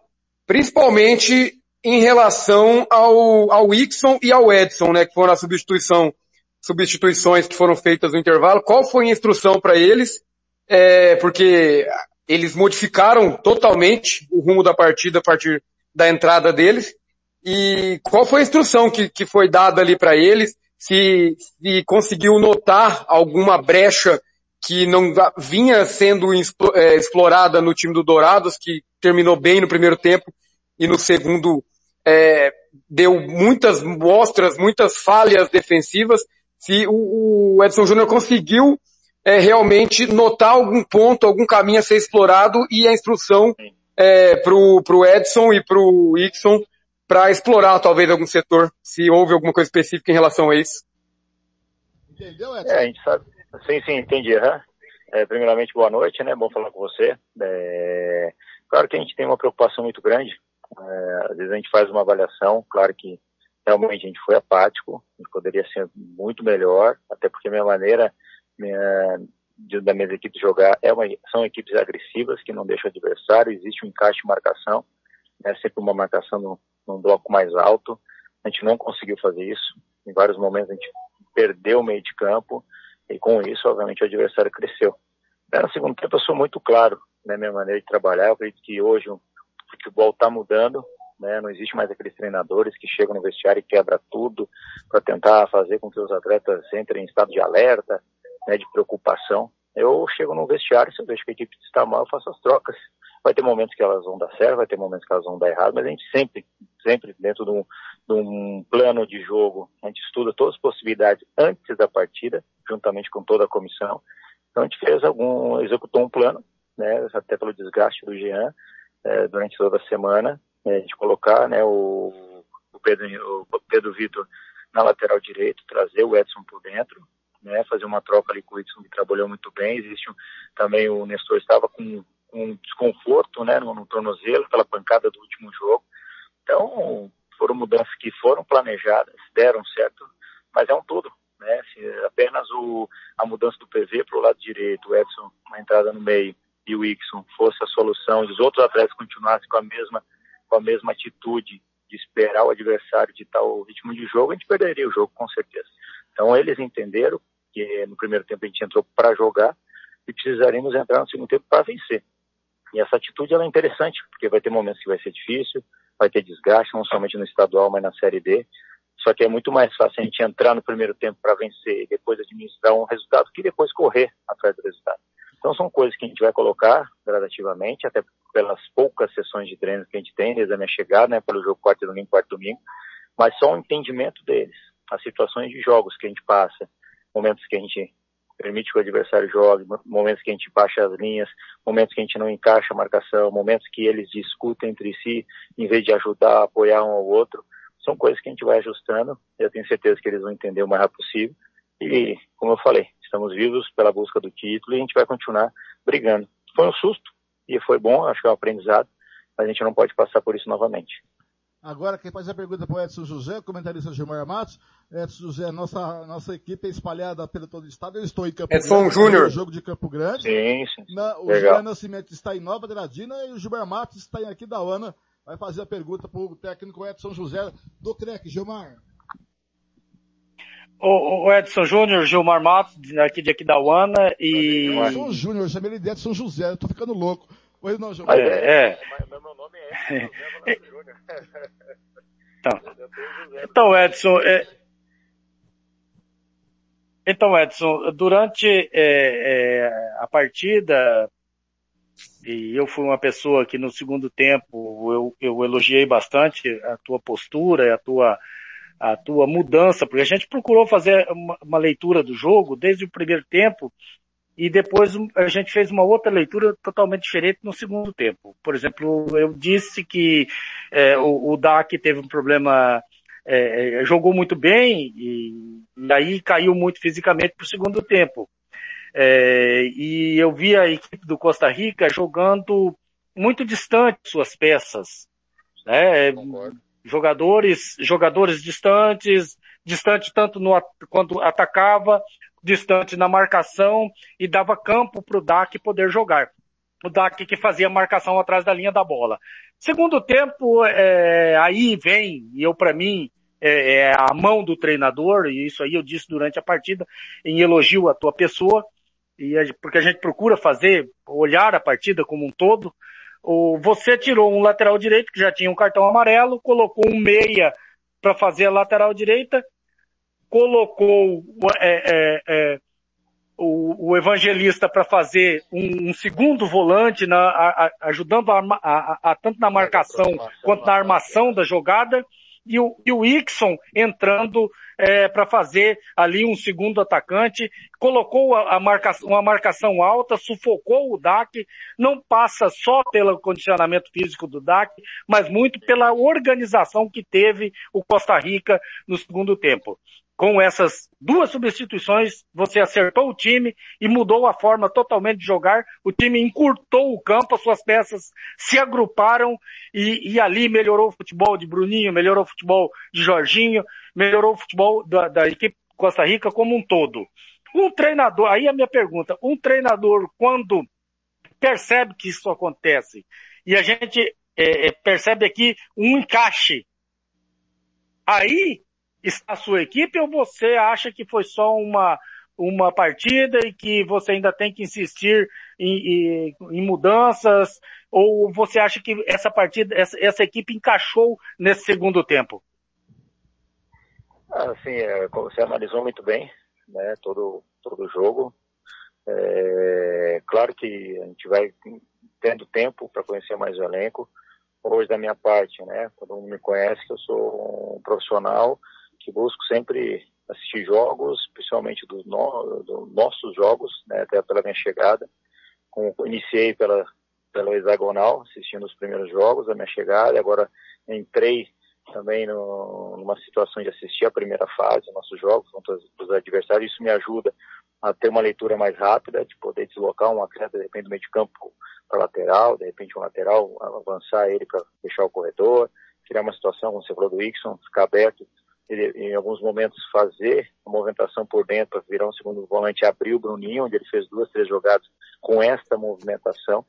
principalmente em relação ao, ao Ixon e ao Edson, né, que foram a substituição, substituições que foram feitas no intervalo. Qual foi a instrução para eles? É, porque eles modificaram totalmente o rumo da partida a partir da entrada deles. E qual foi a instrução que, que foi dada ali para eles? Se, se conseguiu notar alguma brecha que não vinha sendo é, explorada no time do Dourados, que terminou bem no primeiro tempo e no segundo é, deu muitas mostras, muitas falhas defensivas. Se o, o Edson Júnior conseguiu é, realmente notar algum ponto, algum caminho a ser explorado e a instrução é, pro, pro Edson e pro Ixon para explorar talvez algum setor, se houve alguma coisa específica em relação a isso. Entendeu, Edson? É, a gente sabe. Sim, sim, entendi. Uhum. É, primeiramente, boa noite, né? Bom falar com você. É, claro que a gente tem uma preocupação muito grande. É, às vezes a gente faz uma avaliação, claro que realmente a gente foi apático, a gente poderia ser muito melhor, até porque minha maneira minha, de, da minha equipe jogar é uma, são equipes agressivas que não deixam o adversário, existe um encaixe de marcação, é sempre uma marcação num, num bloco mais alto. A gente não conseguiu fazer isso. Em vários momentos a gente perdeu o meio de campo e com isso, obviamente, o adversário cresceu. No segundo tempo, eu sou muito claro na né, minha maneira de trabalhar. Eu acredito que hoje o futebol está mudando. Né? Não existe mais aqueles treinadores que chegam no vestiário e quebra tudo para tentar fazer com que os atletas entrem em estado de alerta, né, de preocupação. Eu chego no vestiário, se eu vejo que a equipe está mal, eu faço as trocas. Vai ter momentos que elas vão dar certo, vai ter momentos que elas vão dar errado, mas a gente sempre, sempre dentro de um, de um plano de jogo, a gente estuda todas as possibilidades antes da partida, juntamente com toda a comissão. Então a gente fez algum, executou um plano, né, até pelo desgaste do Jean, é, durante toda a semana, é, a gente colocar, né, o, o Pedro, o Pedro Vitor na lateral direito, trazer o Edson por dentro, né, fazer uma troca ali com o Edson que trabalhou muito bem. Existe um, também o Nestor estava com, com desconforto, né, no, no tornozelo pela pancada do último jogo. Então foram mudanças que foram planejadas, deram certo, mas é um todo, né? Se apenas o, a mudança do PV para o lado direito, o Edson uma entrada no meio e o Ixon fosse a solução e os outros atletas continuassem com a mesma com a mesma atitude de esperar o adversário de tal ritmo de jogo, a gente perderia o jogo com certeza. Então eles entenderam que no primeiro tempo a gente entrou para jogar e precisaríamos entrar no segundo tempo para vencer. E essa atitude ela é interessante, porque vai ter momentos que vai ser difícil, vai ter desgaste, não somente no estadual, mas na Série D. Só que é muito mais fácil a gente entrar no primeiro tempo para vencer e depois administrar um resultado que depois correr atrás do resultado. Então são coisas que a gente vai colocar gradativamente, até pelas poucas sessões de treino que a gente tem desde a minha chegada, né, pelo jogo quarto domingo, quarto domingo, mas só o um entendimento deles, as situações de jogos que a gente passa, momentos que a gente permite que o adversário jogue, momentos que a gente baixa as linhas, momentos que a gente não encaixa a marcação, momentos que eles discutem entre si, em vez de ajudar, apoiar um ao outro. São coisas que a gente vai ajustando. Eu tenho certeza que eles vão entender o mais rápido possível. E, como eu falei, estamos vivos pela busca do título e a gente vai continuar brigando. Foi um susto e foi bom, acho que é um aprendizado, mas a gente não pode passar por isso novamente. Agora, quem faz a pergunta para o Edson José, comentarista Gilmar Matos. Edson José, nossa, nossa equipe é espalhada pelo todo o estado. Eu estou em Campo Edson Grande. Júnior. jogo de Campo Grande. Sim, sim. Na, o Legal. Nascimento está em Nova Dradina e o Gilmar Matos está em aqui da Ana. Vai fazer a pergunta para o técnico Edson José do CREC. Gilmar. O, o Edson Júnior, Gilmar Matos, aqui de aqui da Uana e... Edson Júnior, eu chamei ele de Edson José, eu tô ficando louco. Pois não, Gilmar. É, é. Mas meu nome é Edson Júnior. Então, então Edson, é... então Edson, durante é, é, a partida, e eu fui uma pessoa que no segundo tempo eu, eu elogiei bastante a tua postura e a tua a tua mudança, porque a gente procurou fazer uma, uma, leitura do jogo desde o primeiro tempo e depois a gente fez uma outra leitura totalmente diferente no segundo tempo. Por exemplo, eu disse que é, o, o DAC teve um problema, é, é, jogou muito bem e, e, aí caiu muito fisicamente para o segundo tempo. É, e eu vi a equipe do Costa Rica jogando muito distante suas peças. Né? Jogadores, jogadores distantes, distante tanto no, quando atacava, distante na marcação e dava campo para o DAC poder jogar. O DAC que fazia a marcação atrás da linha da bola. Segundo tempo, é, aí vem, e eu para mim, é, é, a mão do treinador, e isso aí eu disse durante a partida, em elogio à tua pessoa, e a, porque a gente procura fazer, olhar a partida como um todo. O, você tirou um lateral direito que já tinha um cartão amarelo, colocou um meia para fazer a lateral direita, colocou é, é, é o, o, evangelista para fazer um, um, segundo volante, na, a, ajudando a, tanto na marcação quanto na armação da jogada, e o, e o Ixon entrando é, para fazer ali um segundo atacante, colocou a, a marcação, uma marcação alta, sufocou o DAC, não passa só pelo condicionamento físico do DAC, mas muito pela organização que teve o Costa Rica no segundo tempo com essas duas substituições, você acertou o time e mudou a forma totalmente de jogar. O time encurtou o campo, as suas peças se agruparam e, e ali melhorou o futebol de Bruninho, melhorou o futebol de Jorginho, melhorou o futebol da, da equipe Costa Rica como um todo. Um treinador, aí a minha pergunta, um treinador quando percebe que isso acontece e a gente é, é percebe aqui um encaixe, aí está a sua equipe ou você acha que foi só uma, uma partida e que você ainda tem que insistir em, em, em mudanças? Ou você acha que essa partida, essa, essa equipe encaixou nesse segundo tempo? Assim, você analisou muito bem, né, todo, todo o jogo. É, claro que a gente vai tendo tempo para conhecer mais o elenco. Hoje, da minha parte, né, todo mundo me conhece que eu sou um profissional que busco sempre assistir jogos, principalmente dos no, nossos jogos, né, até pela minha chegada. Com, iniciei pela, pela hexagonal, assistindo os primeiros jogos da minha chegada, agora entrei também no, numa situação de assistir a primeira fase, nossos jogos contra os adversários. Isso me ajuda a ter uma leitura mais rápida, de poder deslocar um atleta, de repente, do meio de campo para lateral, de repente um lateral, avançar ele para fechar o corredor, criar uma situação, como você falou do Ixon, ficar aberto em alguns momentos fazer a movimentação por dentro para virar um segundo volante, abrir o Bruninho, onde ele fez duas, três jogadas com esta movimentação.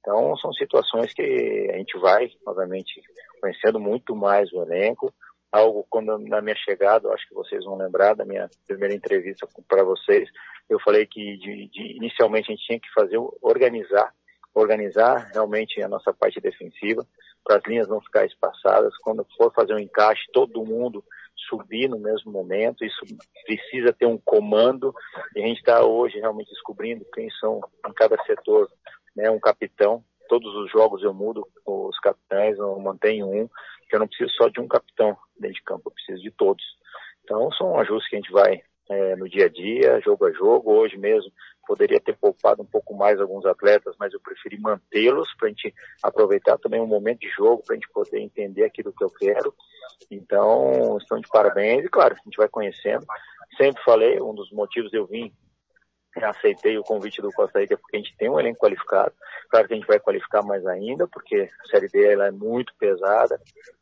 Então são situações que a gente vai, obviamente, conhecendo muito mais o elenco. Algo quando na minha chegada, acho que vocês vão lembrar da minha primeira entrevista para vocês, eu falei que de, de, inicialmente a gente tinha que fazer organizar, organizar realmente a nossa parte defensiva para as linhas não ficar espaçadas. Quando for fazer um encaixe, todo mundo subir no mesmo momento, isso precisa ter um comando, e a gente está hoje realmente descobrindo quem são em cada setor, né, um capitão, todos os jogos eu mudo os capitães, eu mantenho um, que eu não preciso só de um capitão dentro de campo, eu preciso de todos. Então são ajustes que a gente vai é, no dia a dia, jogo a jogo, hoje mesmo poderia ter poupado um pouco mais alguns atletas, mas eu preferi mantê-los para a gente aproveitar também um momento de jogo, para a gente poder entender aquilo que eu quero. Então, estão de parabéns e, claro, a gente vai conhecendo. Sempre falei, um dos motivos eu vim, aceitei o convite do Costa Rica, porque a gente tem um elenco qualificado. Claro que a gente vai qualificar mais ainda, porque a Série B ela é muito pesada,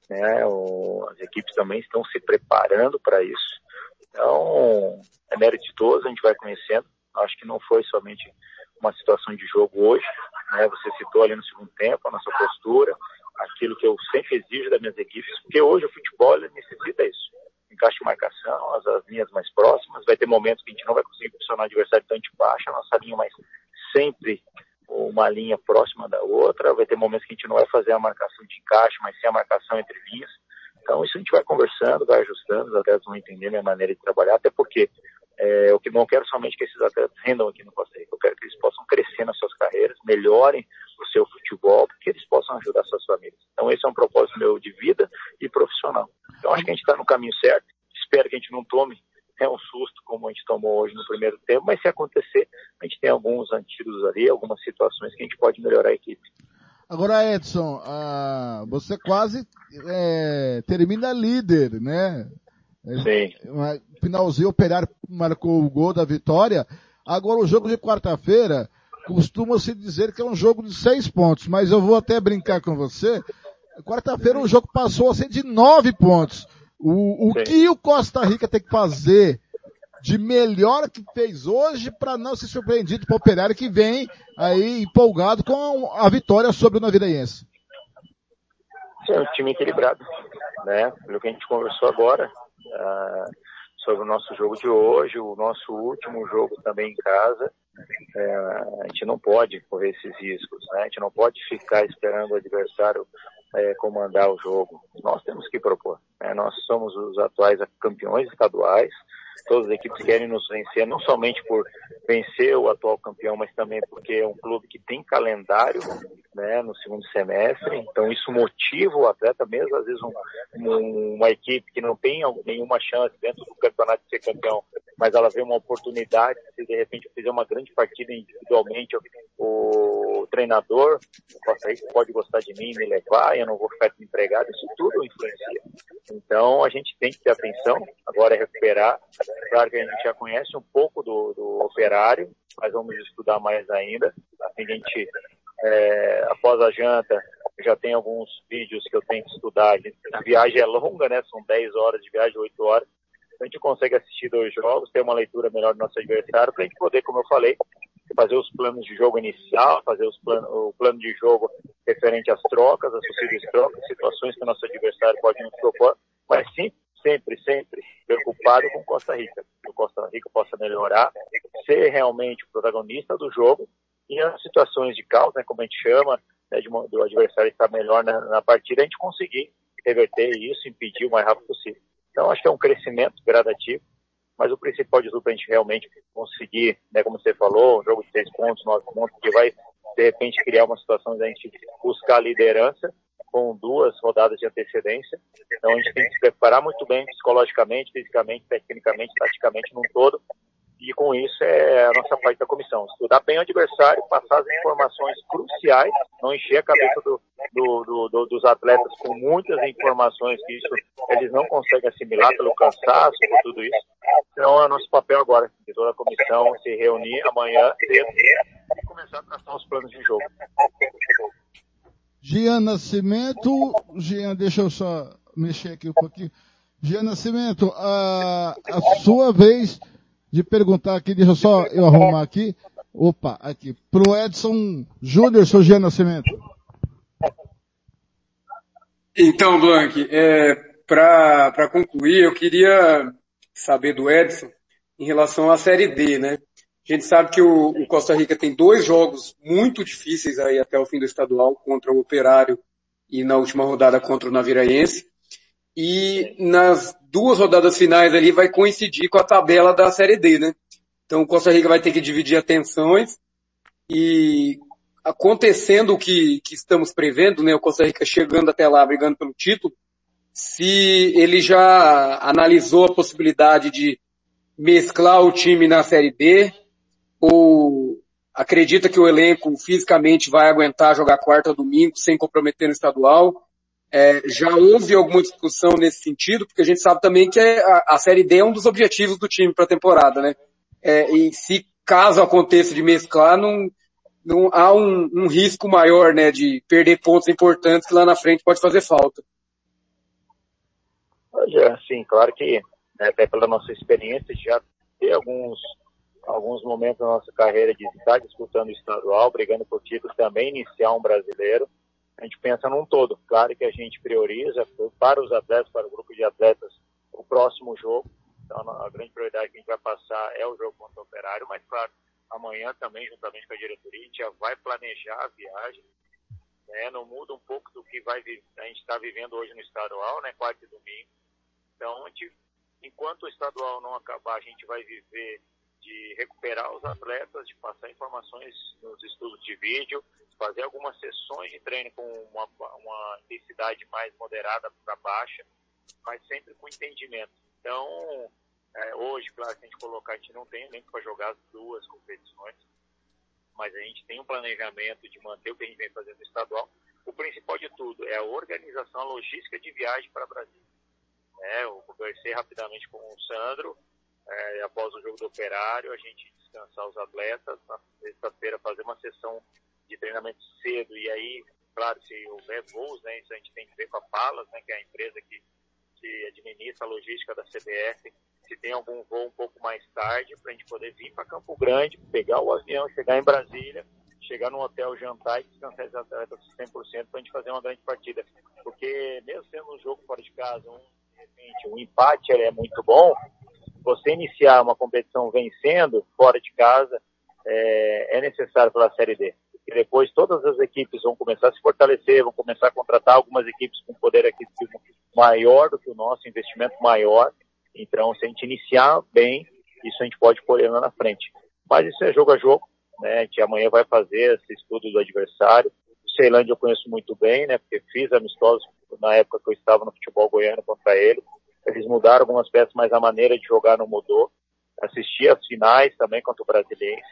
né? O, as equipes também estão se preparando para isso. Então, é mérito de todos, a gente vai conhecendo. Acho que não foi somente uma situação de jogo hoje, né? Você citou ali no segundo tempo a nossa postura, aquilo que eu sempre exijo das minhas equipes, porque hoje o futebol necessita isso. Encaixe de marcação, as, as, linhas mais próximas, vai ter momentos que a gente não vai conseguir pressionar o adversário tão de baixo, a nossa linha mais sempre uma linha próxima da outra, vai ter momentos que a gente não vai fazer a marcação de encaixe, mas sim a marcação entre linhas. Então isso a gente vai conversando, vai ajustando, os atletas vão entender minha maneira de trabalhar, até porque é, eu não quero somente que esses atletas rendam aqui no Costa Rica, eu quero que eles possam crescer nas suas carreiras, melhorem o seu futebol, porque eles possam ajudar suas famílias. Então esse é um propósito meu de vida e profissional. Então acho que a gente está no caminho certo, espero que a gente não tome é um susto como a gente tomou hoje no primeiro tempo, mas se acontecer, a gente tem alguns antídotos ali, algumas situações que a gente pode melhorar a equipe. Agora, Edson, ah, você quase é, termina líder, né? Sim. Finalzinho, o Operário marcou o gol da vitória. Agora, o jogo de quarta-feira, costuma-se dizer que é um jogo de seis pontos, mas eu vou até brincar com você quarta-feira o jogo passou a ser de nove pontos. O, o que o Costa Rica tem que fazer de melhor que fez hoje para não ser surpreendido pelo Operário que vem aí empolgado com a vitória sobre o Navirense? É um time equilibrado, né? Pelo que a gente conversou agora, uh, sobre o nosso jogo de hoje, o nosso último jogo também em casa, é, a gente não pode correr esses riscos, né? A gente não pode ficar esperando o adversário é, comandar o jogo. Nós temos que propor. Né? Nós somos os atuais campeões estaduais, todas as equipes querem nos vencer, não somente por vencer o atual campeão, mas também porque é um clube que tem calendário né, no segundo semestre, então isso motiva o atleta, mesmo às vezes um, um, uma equipe que não tem nenhuma chance dentro do campeonato de ser campeão, mas ela vê uma oportunidade, se de repente fizer uma grande partida individualmente, o, treinador, pode gostar de mim, me levar, eu não vou ficar desempregado, isso tudo influencia. Então a gente tem que ter atenção, agora é recuperar, claro que a gente já conhece um pouco do, do operário, mas vamos estudar mais ainda, assim a gente é, após a janta, já tem alguns vídeos que eu tenho que estudar. A viagem é longa, né? São 10 horas de viagem, 8 horas. A gente consegue assistir dois jogos, ter uma leitura melhor do nosso adversário, para a gente poder, como eu falei, fazer os planos de jogo inicial, fazer os o plano de jogo referente às trocas, às possíveis trocas, situações que o nosso adversário pode nos propor, mas sim, sempre, sempre preocupado com Costa Rica. Que o Costa Rica possa melhorar, ser realmente o protagonista do jogo e as situações de caos, né, como a gente chama, né, de, do adversário estar melhor na, na, partida, a gente conseguir reverter isso, impedir o mais rápido possível. Então, acho que é um crescimento gradativo, mas o principal de tudo para a gente realmente conseguir, né, como você falou, um jogo de seis pontos, nove pontos, que vai, de repente, criar uma situação de a gente buscar a liderança com duas rodadas de antecedência. Então, a gente tem que se preparar muito bem psicologicamente, fisicamente, tecnicamente, taticamente, num todo, e com isso é a nossa parte da comissão. Estudar bem o adversário, passar as informações cruciais, não encher a cabeça do, do, do, dos atletas com muitas informações que isso eles não conseguem assimilar pelo cansaço, por tudo isso. Então é nosso papel agora, de toda a comissão, se reunir amanhã cedo e começar a traçar os planos de jogo. Gian Nascimento, Gian, deixa eu só mexer aqui um pouquinho. Gian Nascimento, a, a sua vez de perguntar aqui, deixa só eu arrumar aqui. Opa, aqui. Pro Edson Júnior, seu Gia Nascimento. Então, Blank, é, para concluir, eu queria saber do Edson em relação à Série D, né? A gente sabe que o, o, Costa Rica tem dois jogos muito difíceis aí até o fim do estadual, contra o Operário e na última rodada contra o Naviraense. E nas duas rodadas finais ali vai coincidir com a tabela da Série D, né? Então o Costa Rica vai ter que dividir atenções e acontecendo o que, que estamos prevendo, né? O Costa Rica chegando até lá, brigando pelo título, se ele já analisou a possibilidade de mesclar o time na Série D ou acredita que o elenco fisicamente vai aguentar jogar quarta ou domingo sem comprometer no estadual é, já houve alguma discussão nesse sentido, porque a gente sabe também que é, a, a Série D é um dos objetivos do time para a temporada, né? É, e se caso aconteça de mesclar, não, não há um, um, risco maior, né, de perder pontos importantes que lá na frente pode fazer falta. Olha, sim, claro que né, até pela nossa experiência já tem alguns alguns momentos da nossa carreira de estar disputando o estadual, brigando por título também, iniciar um brasileiro a gente pensa num todo. Claro que a gente prioriza para os atletas, para o grupo de atletas, o próximo jogo. Então, a grande prioridade que a gente vai passar é o jogo contra o Operário, mas, claro, amanhã também, juntamente com a diretoria, a gente já vai planejar a viagem. Né? Não muda um pouco do que vai, a gente está vivendo hoje no estadual, né? quarta e domingo. Então, gente, enquanto o estadual não acabar, a gente vai viver de recuperar os atletas, de passar informações nos estudos de vídeo, fazer algumas sessões de treino com uma, uma intensidade mais moderada para baixa, mas sempre com entendimento. Então, é, hoje, claro, se a gente colocar, a gente não tem nem para jogar as duas competições, mas a gente tem um planejamento de manter o que a gente vem fazendo no estadual. O principal de tudo é a organização, a logística de viagem para Brasília. É, eu conversei rapidamente com o Sandro, é, após o jogo do Operário, a gente descansar os atletas, na sexta-feira fazer uma sessão de treinamento cedo e aí claro, se houver voos, né, isso a gente tem que ver com a Palas, né, que é a empresa que, que administra a logística da CBF, se tem algum voo um pouco mais tarde, para a gente poder vir para Campo Grande, pegar o avião, chegar em Brasília, chegar no hotel, jantar e descansar esses atletas 100% para a gente fazer uma grande partida. Porque mesmo sendo um jogo fora de casa, um, repente, um empate é muito bom, você iniciar uma competição vencendo fora de casa é, é necessário pela Série D. E depois todas as equipes vão começar a se fortalecer, vão começar a contratar algumas equipes com poder aquisitivo maior do que o nosso, investimento maior. Então, se a gente iniciar bem, isso a gente pode colher lá na frente. Mas isso é jogo a jogo, né? A gente amanhã vai fazer esse estudo do adversário. O Ceilândia eu conheço muito bem, né? Porque fiz amistosos na época que eu estava no futebol goiano contra ele. Eles mudaram algumas peças, mas a maneira de jogar não mudou. Assisti as finais também contra o Brasiliense.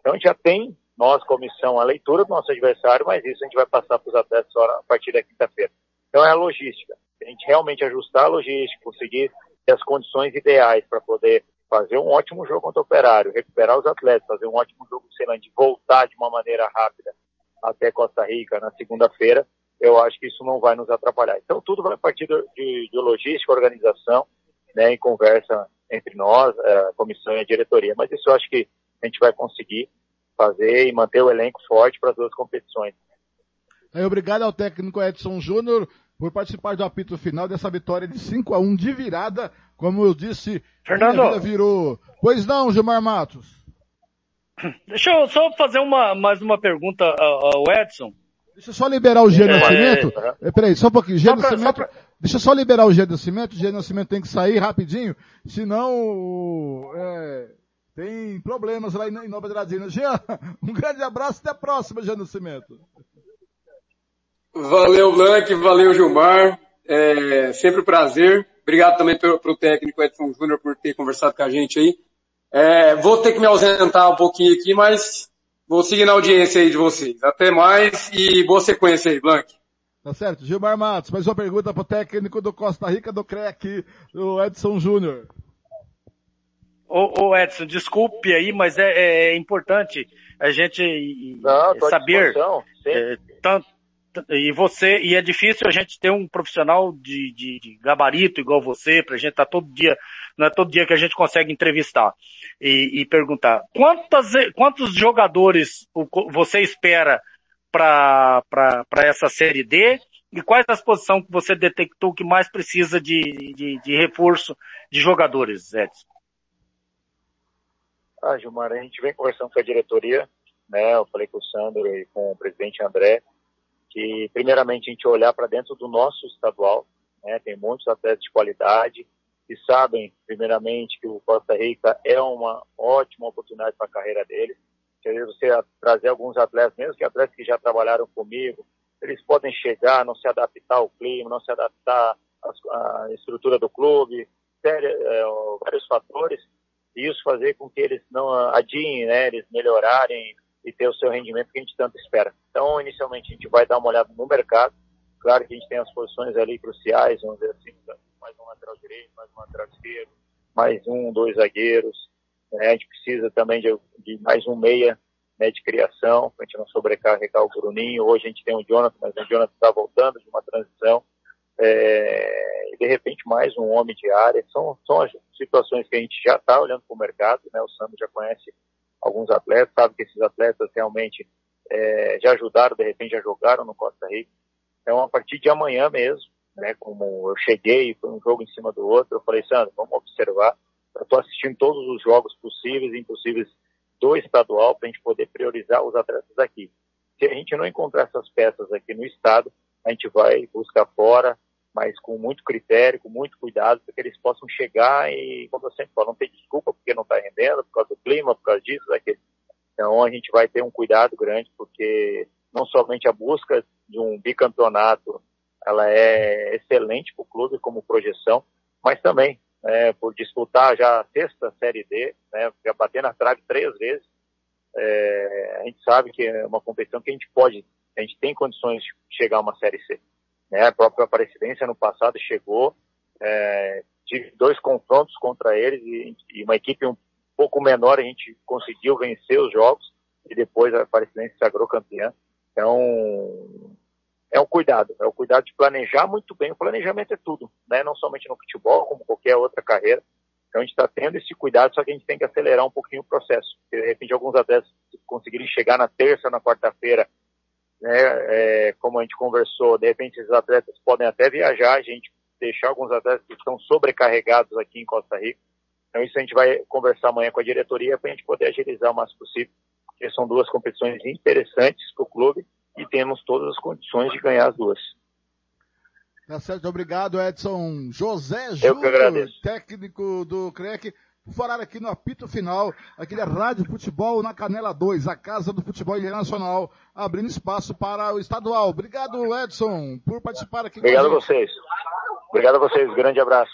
Então já tem, nós, comissão, a leitura do nosso adversário, mas isso a gente vai passar para os atletas a partir da quinta-feira. Então é a logística. A gente realmente ajustar a logística, conseguir ter as condições ideais para poder fazer um ótimo jogo contra o Operário, recuperar os atletas, fazer um ótimo jogo com o voltar de uma maneira rápida até Costa Rica na segunda-feira, eu acho que isso não vai nos atrapalhar. Então tudo vai partir de, de logística, organização, né, em conversa entre nós, é, a comissão e a diretoria. Mas isso eu acho que a gente vai conseguir fazer e manter o elenco forte para as duas competições. Obrigado ao técnico Edson Júnior por participar do apito final dessa vitória de 5 a 1 de virada, como eu disse, Fernando. a vida virou. Pois não, Gilmar Matos. Deixa eu só fazer uma, mais uma pergunta ao Edson. Deixa eu só liberar o G É, Nascimento. é, É, peraí, só um pouquinho. G Só pra- Nascimento. pra- Deixa eu só liberar o G Nascimento. O G Nascimento tem que sair rapidinho, senão é, tem problemas lá em Nova Adradina. Jean, um grande abraço até a próxima, G Nascimento. Valeu, Blank, valeu, Gilmar. É sempre um prazer. Obrigado também para o técnico Edson Júnior por ter conversado com a gente aí. É, vou ter que me ausentar um pouquinho aqui, mas vou seguir na audiência aí de vocês. Até mais e boa sequência aí, Blank. Tá certo? Gilmar Matos, mais uma pergunta pro técnico do Costa Rica do CREC, o Edson Júnior. Ô, ô, Edson, desculpe aí, mas é, é importante a gente Não, saber é, tanto e você e é difícil a gente ter um profissional de, de, de gabarito igual você para a gente estar todo dia não é todo dia que a gente consegue entrevistar e, e perguntar quantas quantos jogadores você espera para essa série D e quais as posições que você detectou que mais precisa de, de, de reforço de jogadores, Edson? Ah, Gilmar, a gente vem conversando com a diretoria, né? Eu falei com o Sandro e com o presidente André, que primeiramente a gente olhar para dentro do nosso estadual, né? Tem muitos atletas de qualidade que sabem, primeiramente, que o Costa Rica é uma ótima oportunidade para a carreira deles. Se você trazer alguns atletas, mesmo que atletas que já trabalharam comigo, eles podem chegar, não se adaptar ao clima, não se adaptar à estrutura do clube, é, vários fatores, e isso fazer com que eles não adiem, né, eles melhorarem e ter o seu rendimento que a gente tanto espera. Então, inicialmente, a gente vai dar uma olhada no mercado. Claro que a gente tem as posições ali cruciais, vamos dizer assim, mais um lateral direito, mais um lateral esquerdo, mais um, dois zagueiros. né? A gente precisa também de, de mais um meia né, de criação, para a gente não sobrecarregar o Bruninho. Hoje a gente tem o Jonathan, mas o Jonathan está voltando de uma transição. É, e de repente mais um homem de área. São, são as situações que a gente já está olhando para o mercado, né? O Sandro já conhece alguns atletas, sabe que esses atletas realmente é, já ajudaram, de repente já jogaram no Costa Rica. Então, a partir de amanhã mesmo, né, como eu cheguei, foi um jogo em cima do outro, eu falei, Sandro, vamos observar. Eu estou assistindo todos os jogos possíveis e impossíveis do estadual para a gente poder priorizar os atletas aqui. Se a gente não encontrar essas peças aqui no estado, a gente vai buscar fora, mas com muito critério, com muito cuidado, para que eles possam chegar e, como eu sempre falo, não tem desculpa porque não está rendendo, por causa do clima, por causa disso, daquele. Então a gente vai ter um cuidado grande, porque não somente a busca de um bicampeonato, ela é excelente para o clube como projeção, mas também é, por disputar já a sexta Série D, né, já bater na trave três vezes, é, a gente sabe que é uma competição que a gente pode, a gente tem condições de chegar a uma Série C. Né? A própria Aparecidense no passado chegou, é, tive dois confrontos contra eles e, e, uma equipe um pouco menor a gente conseguiu vencer os jogos e depois a se sagrou campeã. Então, é um cuidado, é o cuidado de planejar muito bem. O planejamento é tudo, né? Não somente no futebol, como qualquer outra carreira. Então a gente está tendo esse cuidado, só que a gente tem que acelerar um pouquinho o processo. Porque, de repente, alguns atletas conseguirem chegar na terça, na quarta-feira, né? É, como a gente conversou, de repente esses atletas podem até viajar, a gente deixar alguns atletas que estão sobrecarregados aqui em Costa Rica. Então isso a gente vai conversar amanhã com a diretoria para a gente poder agilizar o máximo possível, porque são duas competições interessantes para o clube e temos todas as condições de ganhar as duas. Tá certo, obrigado Edson José Júnior, técnico do CREC, por falar aqui no apito final, aqui da Rádio Futebol na Canela 2, a casa do futebol internacional, abrindo espaço para o estadual. Obrigado Edson por participar aqui Obrigado a vocês. Obrigado a vocês. Grande abraço.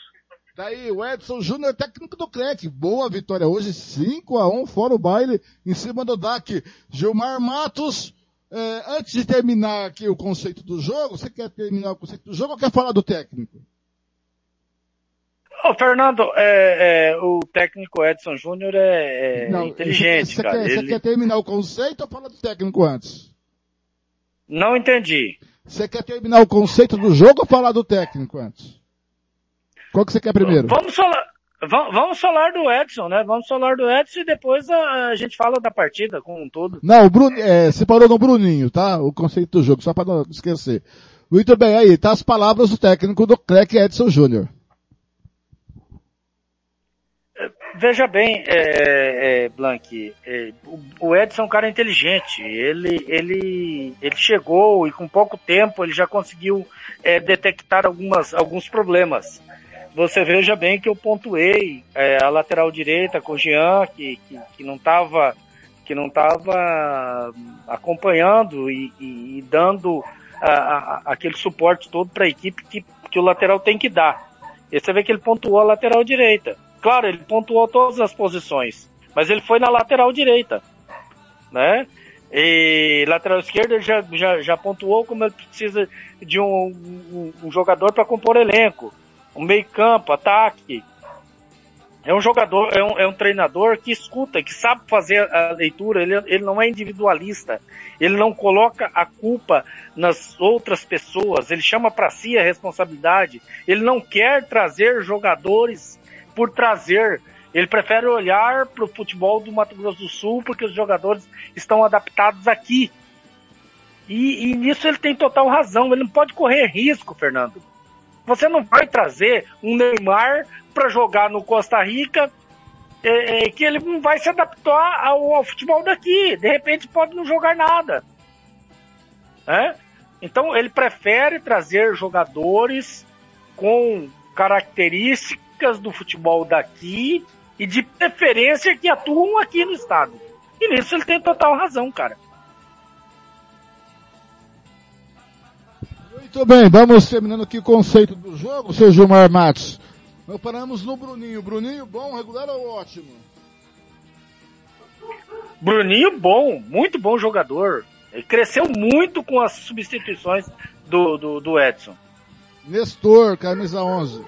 Daí o Edson Júnior, técnico do CREC. Boa vitória hoje, 5 a 1 fora o baile, em cima do DAC. Gilmar Matos, eh, antes de terminar aqui o conceito do jogo, você quer terminar o conceito do jogo ou quer falar do técnico? Ô, Fernando, é, é, o técnico Edson Júnior é, é Não, inteligente, você cara. Quer, você Ele- quer terminar o conceito ou falar do técnico antes? Não entendi. Você quer terminar o conceito do jogo ou falar do técnico antes? Qual que você quer primeiro? Vamos falar, vamos, falar do Edson, né? Vamos falar do Edson e depois a, gente fala da partida como um todo. Não, o Bruno, é, você parou no Bruninho, tá? O conceito do jogo, só para não esquecer. Muito bem, aí, tá as palavras do técnico do CREC, Edson Júnior. Veja bem, é, é, Blank, é, o, Edson é um cara inteligente. Ele, ele, ele chegou e com pouco tempo ele já conseguiu é, detectar algumas, alguns problemas. Você veja bem que eu pontuei é, a lateral direita com o Jean, que, que, que não estava que não tava acompanhando e, e- e dando a- a- aquele suporte todo para a equipe que, que o lateral tem que dar. E você vê que ele pontuou a lateral direita. Claro, ele pontuou todas as posições, mas ele foi na lateral direita, né? E lateral esquerda já, já, já pontuou como ele precisa de um, um, um jogador para compor elenco, um meio campo, ataque. É um jogador, é um, é um treinador que escuta, que sabe fazer a leitura, ele, ele não é individualista, ele não coloca a culpa nas outras pessoas, ele chama para si a responsabilidade, ele não quer trazer jogadores por trazer, ele prefere olhar para o futebol do Mato Grosso do Sul porque os jogadores estão adaptados aqui. E, e nisso ele tem total razão, ele não pode correr risco, Fernando. Você não vai trazer um Neymar para jogar no Costa Rica é, é, que ele não vai se adaptar ao, ao futebol daqui. De repente pode não jogar nada. né? Então ele prefere trazer jogadores com características do futebol daqui e de preferência que atuam aqui no estado. E nisso ele tem total razão, cara. Muito bem, vamos terminando aqui o conceito do jogo, seu Gilmar Matos. Nós paramos no Bruninho. Bruninho, bom, regular ou ótimo? Bruninho, bom, muito bom jogador. Ele cresceu muito com as substituições do, do, do Edson. Nestor, camisa 11.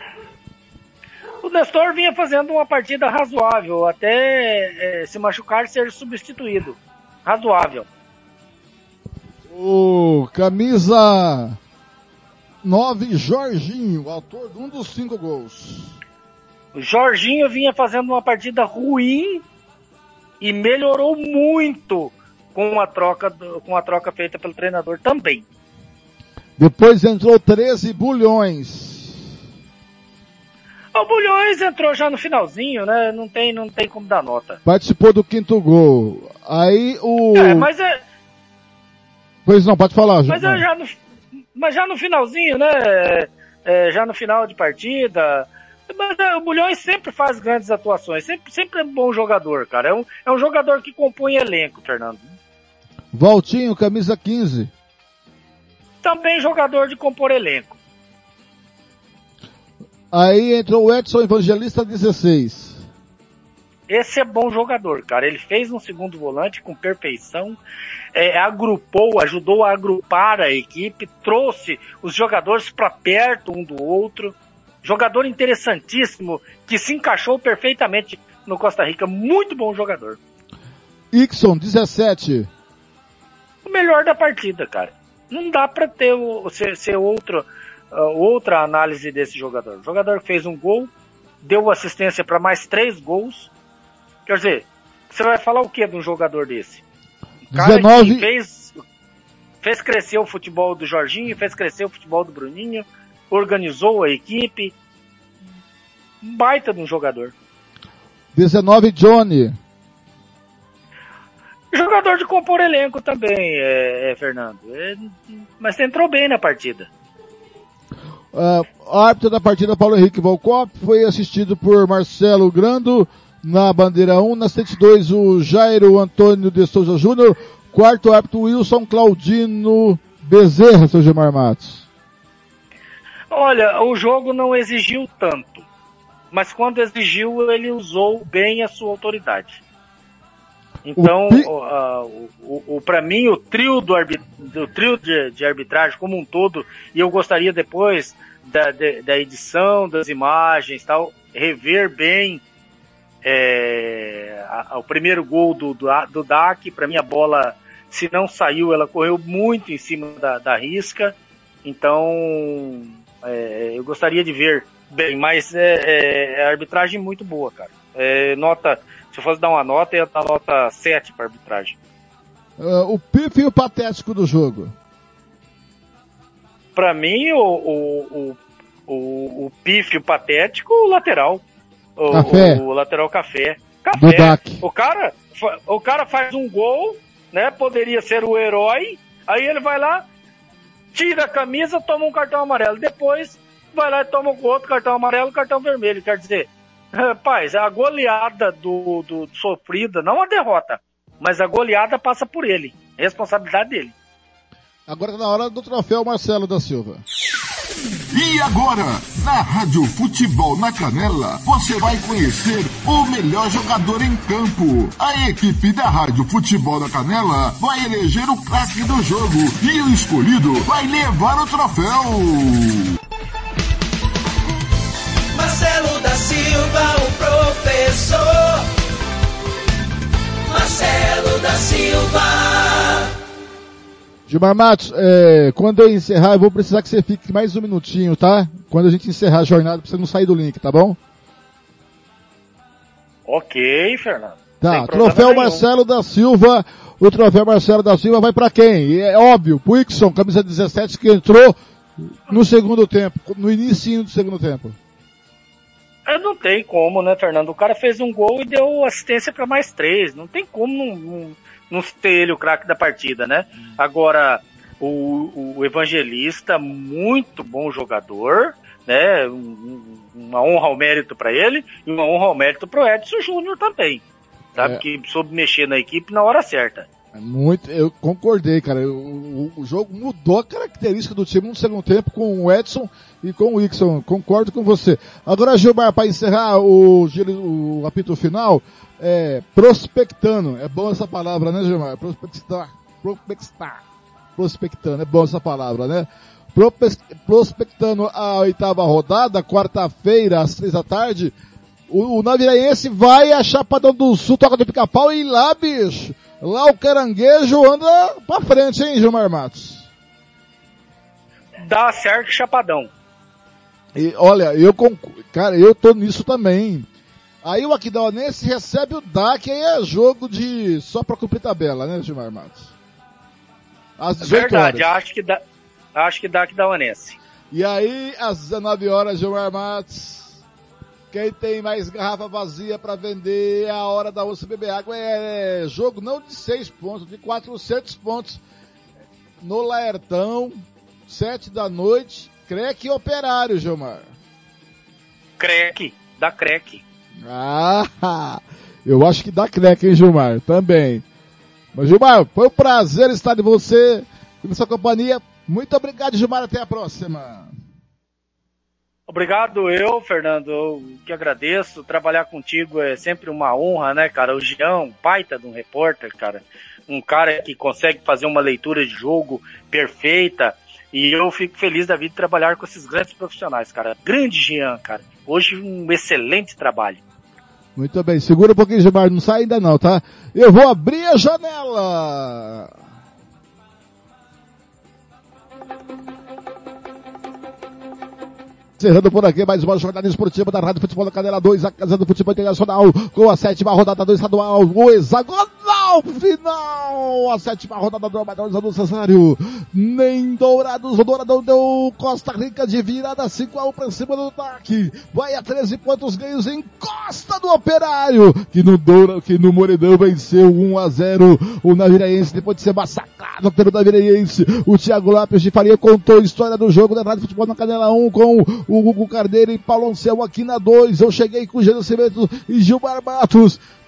O Nestor vinha fazendo uma partida razoável, até é, se machucar ser substituído. Razoável. O camisa 9, Jorginho, autor de um dos cinco gols. O Jorginho vinha fazendo uma partida ruim e melhorou muito com a troca, com a troca feita pelo treinador também. Depois entrou 13 bulhões. O Bulhões entrou já no finalzinho, né? Não tem, não tem como dar nota. Participou do quinto gol. Aí o. É, mas é, Pois não, pode falar, mas é já no, mas já no finalzinho, né? É, já no final de partida. Mas é, o Bulhões sempre faz grandes atuações, sempre, sempre é um bom jogador, cara. É um, é um jogador que compõe elenco, Fernando. Valtinho, camisa 15. Também jogador de compor elenco. Aí entrou o Edson Evangelista 16. Esse é bom jogador, cara. Ele fez um segundo volante com perfeição, é, agrupou, ajudou a agrupar a equipe, trouxe os jogadores para perto um do outro. Jogador interessantíssimo que se encaixou perfeitamente no Costa Rica. Muito bom jogador. Ixon 17. O melhor da partida, cara. Não dá para ter o, ser, ser outro, outra análise desse jogador. O jogador fez um gol, deu assistência para mais três gols. Quer dizer, você vai falar o que de um jogador desse? Cara 19... que fez, fez crescer o futebol do Jorginho, fez crescer o futebol do Bruninho, organizou a equipe. Um baita de um jogador. 19 Johnny. Jogador de compor elenco também, é, é Fernando. É, mas entrou bem na partida. Uh, árbitro da partida, Paulo Henrique Volcop, foi assistido por Marcelo Grando na bandeira 1, na 102 o Jairo Antônio de Souza Júnior, quarto árbitro Wilson Claudino Bezerra, seu Gilmar Matos. Olha, o jogo não exigiu tanto, mas quando exigiu ele usou bem a sua autoridade. Então, o, o, o para mim, o trio do, arbit, do trio de, de, arbitragem como um todo, e eu gostaria depois da, de, da edição das imagens, tal, rever bem é, a, a, o primeiro gol do, do, do DAC. Para mim, a bola, se não saiu, ela correu muito em cima da, da risca. Então, é, eu gostaria de ver bem, mas é, é, é arbitragem muito boa, cara. É, nota se eu fosse dar uma nota, ia dar nota 7 para arbitragem. Uh, o pif e o patético do jogo? Para mim, o, o, o, o, o pif e o patético, o lateral. O, café. o, o lateral café. Café. O cara, o cara faz um gol, né? Poderia ser o herói. Aí ele vai lá, tira a camisa, toma um cartão amarelo. Depois vai lá e toma outro cartão amarelo, cartão vermelho. Quer dizer, Rapaz, a goleada do, do, do sofrida, não a derrota, mas a goleada passa por ele. Responsabilidade dele. Agora tá na hora do troféu Marcelo da Silva. E agora, na Rádio Futebol na Canela, você vai conhecer o melhor jogador em campo. A equipe da Rádio Futebol na Canela vai eleger o craque do jogo e o escolhido vai levar o troféu. Marcelo da Silva, o professor. Marcelo da Silva. Gilmar Matos, é, quando eu encerrar, eu vou precisar que você fique mais um minutinho, tá? Quando a gente encerrar a jornada, pra você não sair do link, tá bom? Ok, Fernando. Tá, troféu nenhum. Marcelo da Silva. O troféu Marcelo da Silva vai para quem? E é óbvio, o Ixon, camisa 17, que entrou no segundo tempo, no início do segundo tempo. É, não tem como, né, Fernando? O cara fez um gol e deu assistência para mais três. Não tem como não, não, não ter ele o craque da partida, né? Agora, o, o Evangelista, muito bom jogador, né? uma honra ao mérito para ele e uma honra ao mérito pro Edson Júnior também. Sabe? É. Que soube mexer na equipe na hora certa. É muito, eu concordei, cara. O, o, jogo mudou a característica do time no segundo tempo com o Edson e com o Ixon. Concordo com você. Agora, Gilmar, para encerrar o, o apito final, é, prospectando. É bom essa palavra, né, Gilmar? Prospectar. Prospectar. Prospectando. É bom essa palavra, né? Prospectando a oitava rodada, quarta-feira, às três da tarde. O, o Naviraense vai a Chapadão do Sul, toca do pica-pau e lá, bicho Lá o caranguejo anda pra frente, hein, Gilmar Matos? Dá certo chapadão. E olha, eu cara, eu tô nisso também. Aí o Aquidauanense recebe o DAC, aí é jogo de só pra cumprir tabela, né, Gilmar Matos? Às 18 Verdade, horas. acho que dá, acho que dá Aquidauanense. E aí, às 19 horas, Gilmar Matos, quem tem mais garrafa vazia para vender é a hora da onça beber água. É jogo não de 6 pontos, de 400 pontos. No Laertão, 7 da noite. Creque Operário, Gilmar. Creque, da Creque. Ah, eu acho que dá Creque, hein, Gilmar? Também. Mas, Gilmar, foi um prazer estar de você na sua companhia. Muito obrigado, Gilmar. Até a próxima. Obrigado eu, Fernando, eu que agradeço. Trabalhar contigo é sempre uma honra, né, cara? O Jean, um baita de um repórter, cara. Um cara que consegue fazer uma leitura de jogo perfeita. E eu fico feliz da vida de trabalhar com esses grandes profissionais, cara. Grande Jean, cara. Hoje um excelente trabalho. Muito bem, segura um pouquinho, Gilmar, não sai ainda não, tá? Eu vou abrir a janela! Encerrando por aqui mais uma jornada esportiva da Rádio Futebol da Canela 2, a Casa do Futebol Internacional, com a sétima rodada do estadual, o hexagonal final, a sétima rodada do Amador do Cesário. Nem Dourados, o Douradão deu Costa Rica de virada 5 a 1 para cima do ataque. Vai a 13 pontos ganhos em Costa do Operário, que no Doura, que no Moredão venceu 1 a 0 o Naviraense depois de ser massacrado pelo Naviraense. O Thiago Lápis de Faria contou a história do jogo da Rádio Futebol na Canela 1 com o Hugo Carneiro e Paulo Anselmo aqui na 2. Eu cheguei com o Gênero Cimento e Gilmar Matos.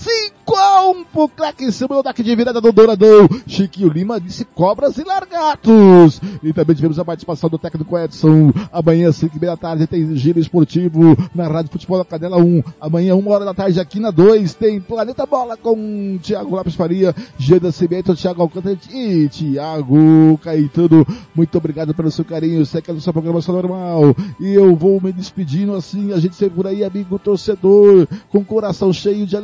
5 a 1 pro em cima do ataque de virada do Douradão. Chiquinho Lima disse cobras e largatos. E também tivemos a participação do técnico Edson. Amanhã, 5 e meia da tarde, tem giro esportivo na Rádio Futebol da Cadela 1. Amanhã, 1 hora da tarde, aqui na 2, tem Planeta Bola com Thiago Lopes Faria, Geda Cimento, Thiago Alcântara e Thiago Caetano. Muito obrigado pelo seu carinho. Sei que é a nossa programação normal. E eu vou me despedindo assim. A gente sempre por aí, amigo torcedor, com coração cheio de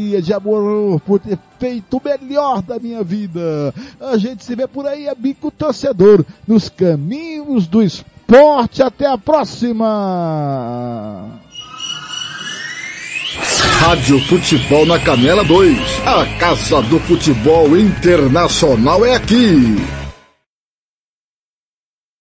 alegria de amor por ter feito o melhor da minha vida. A gente se vê por aí, amigo torcedor, nos caminhos do esporte. Até a próxima! Rádio Futebol na Canela 2. A Casa do Futebol Internacional é aqui.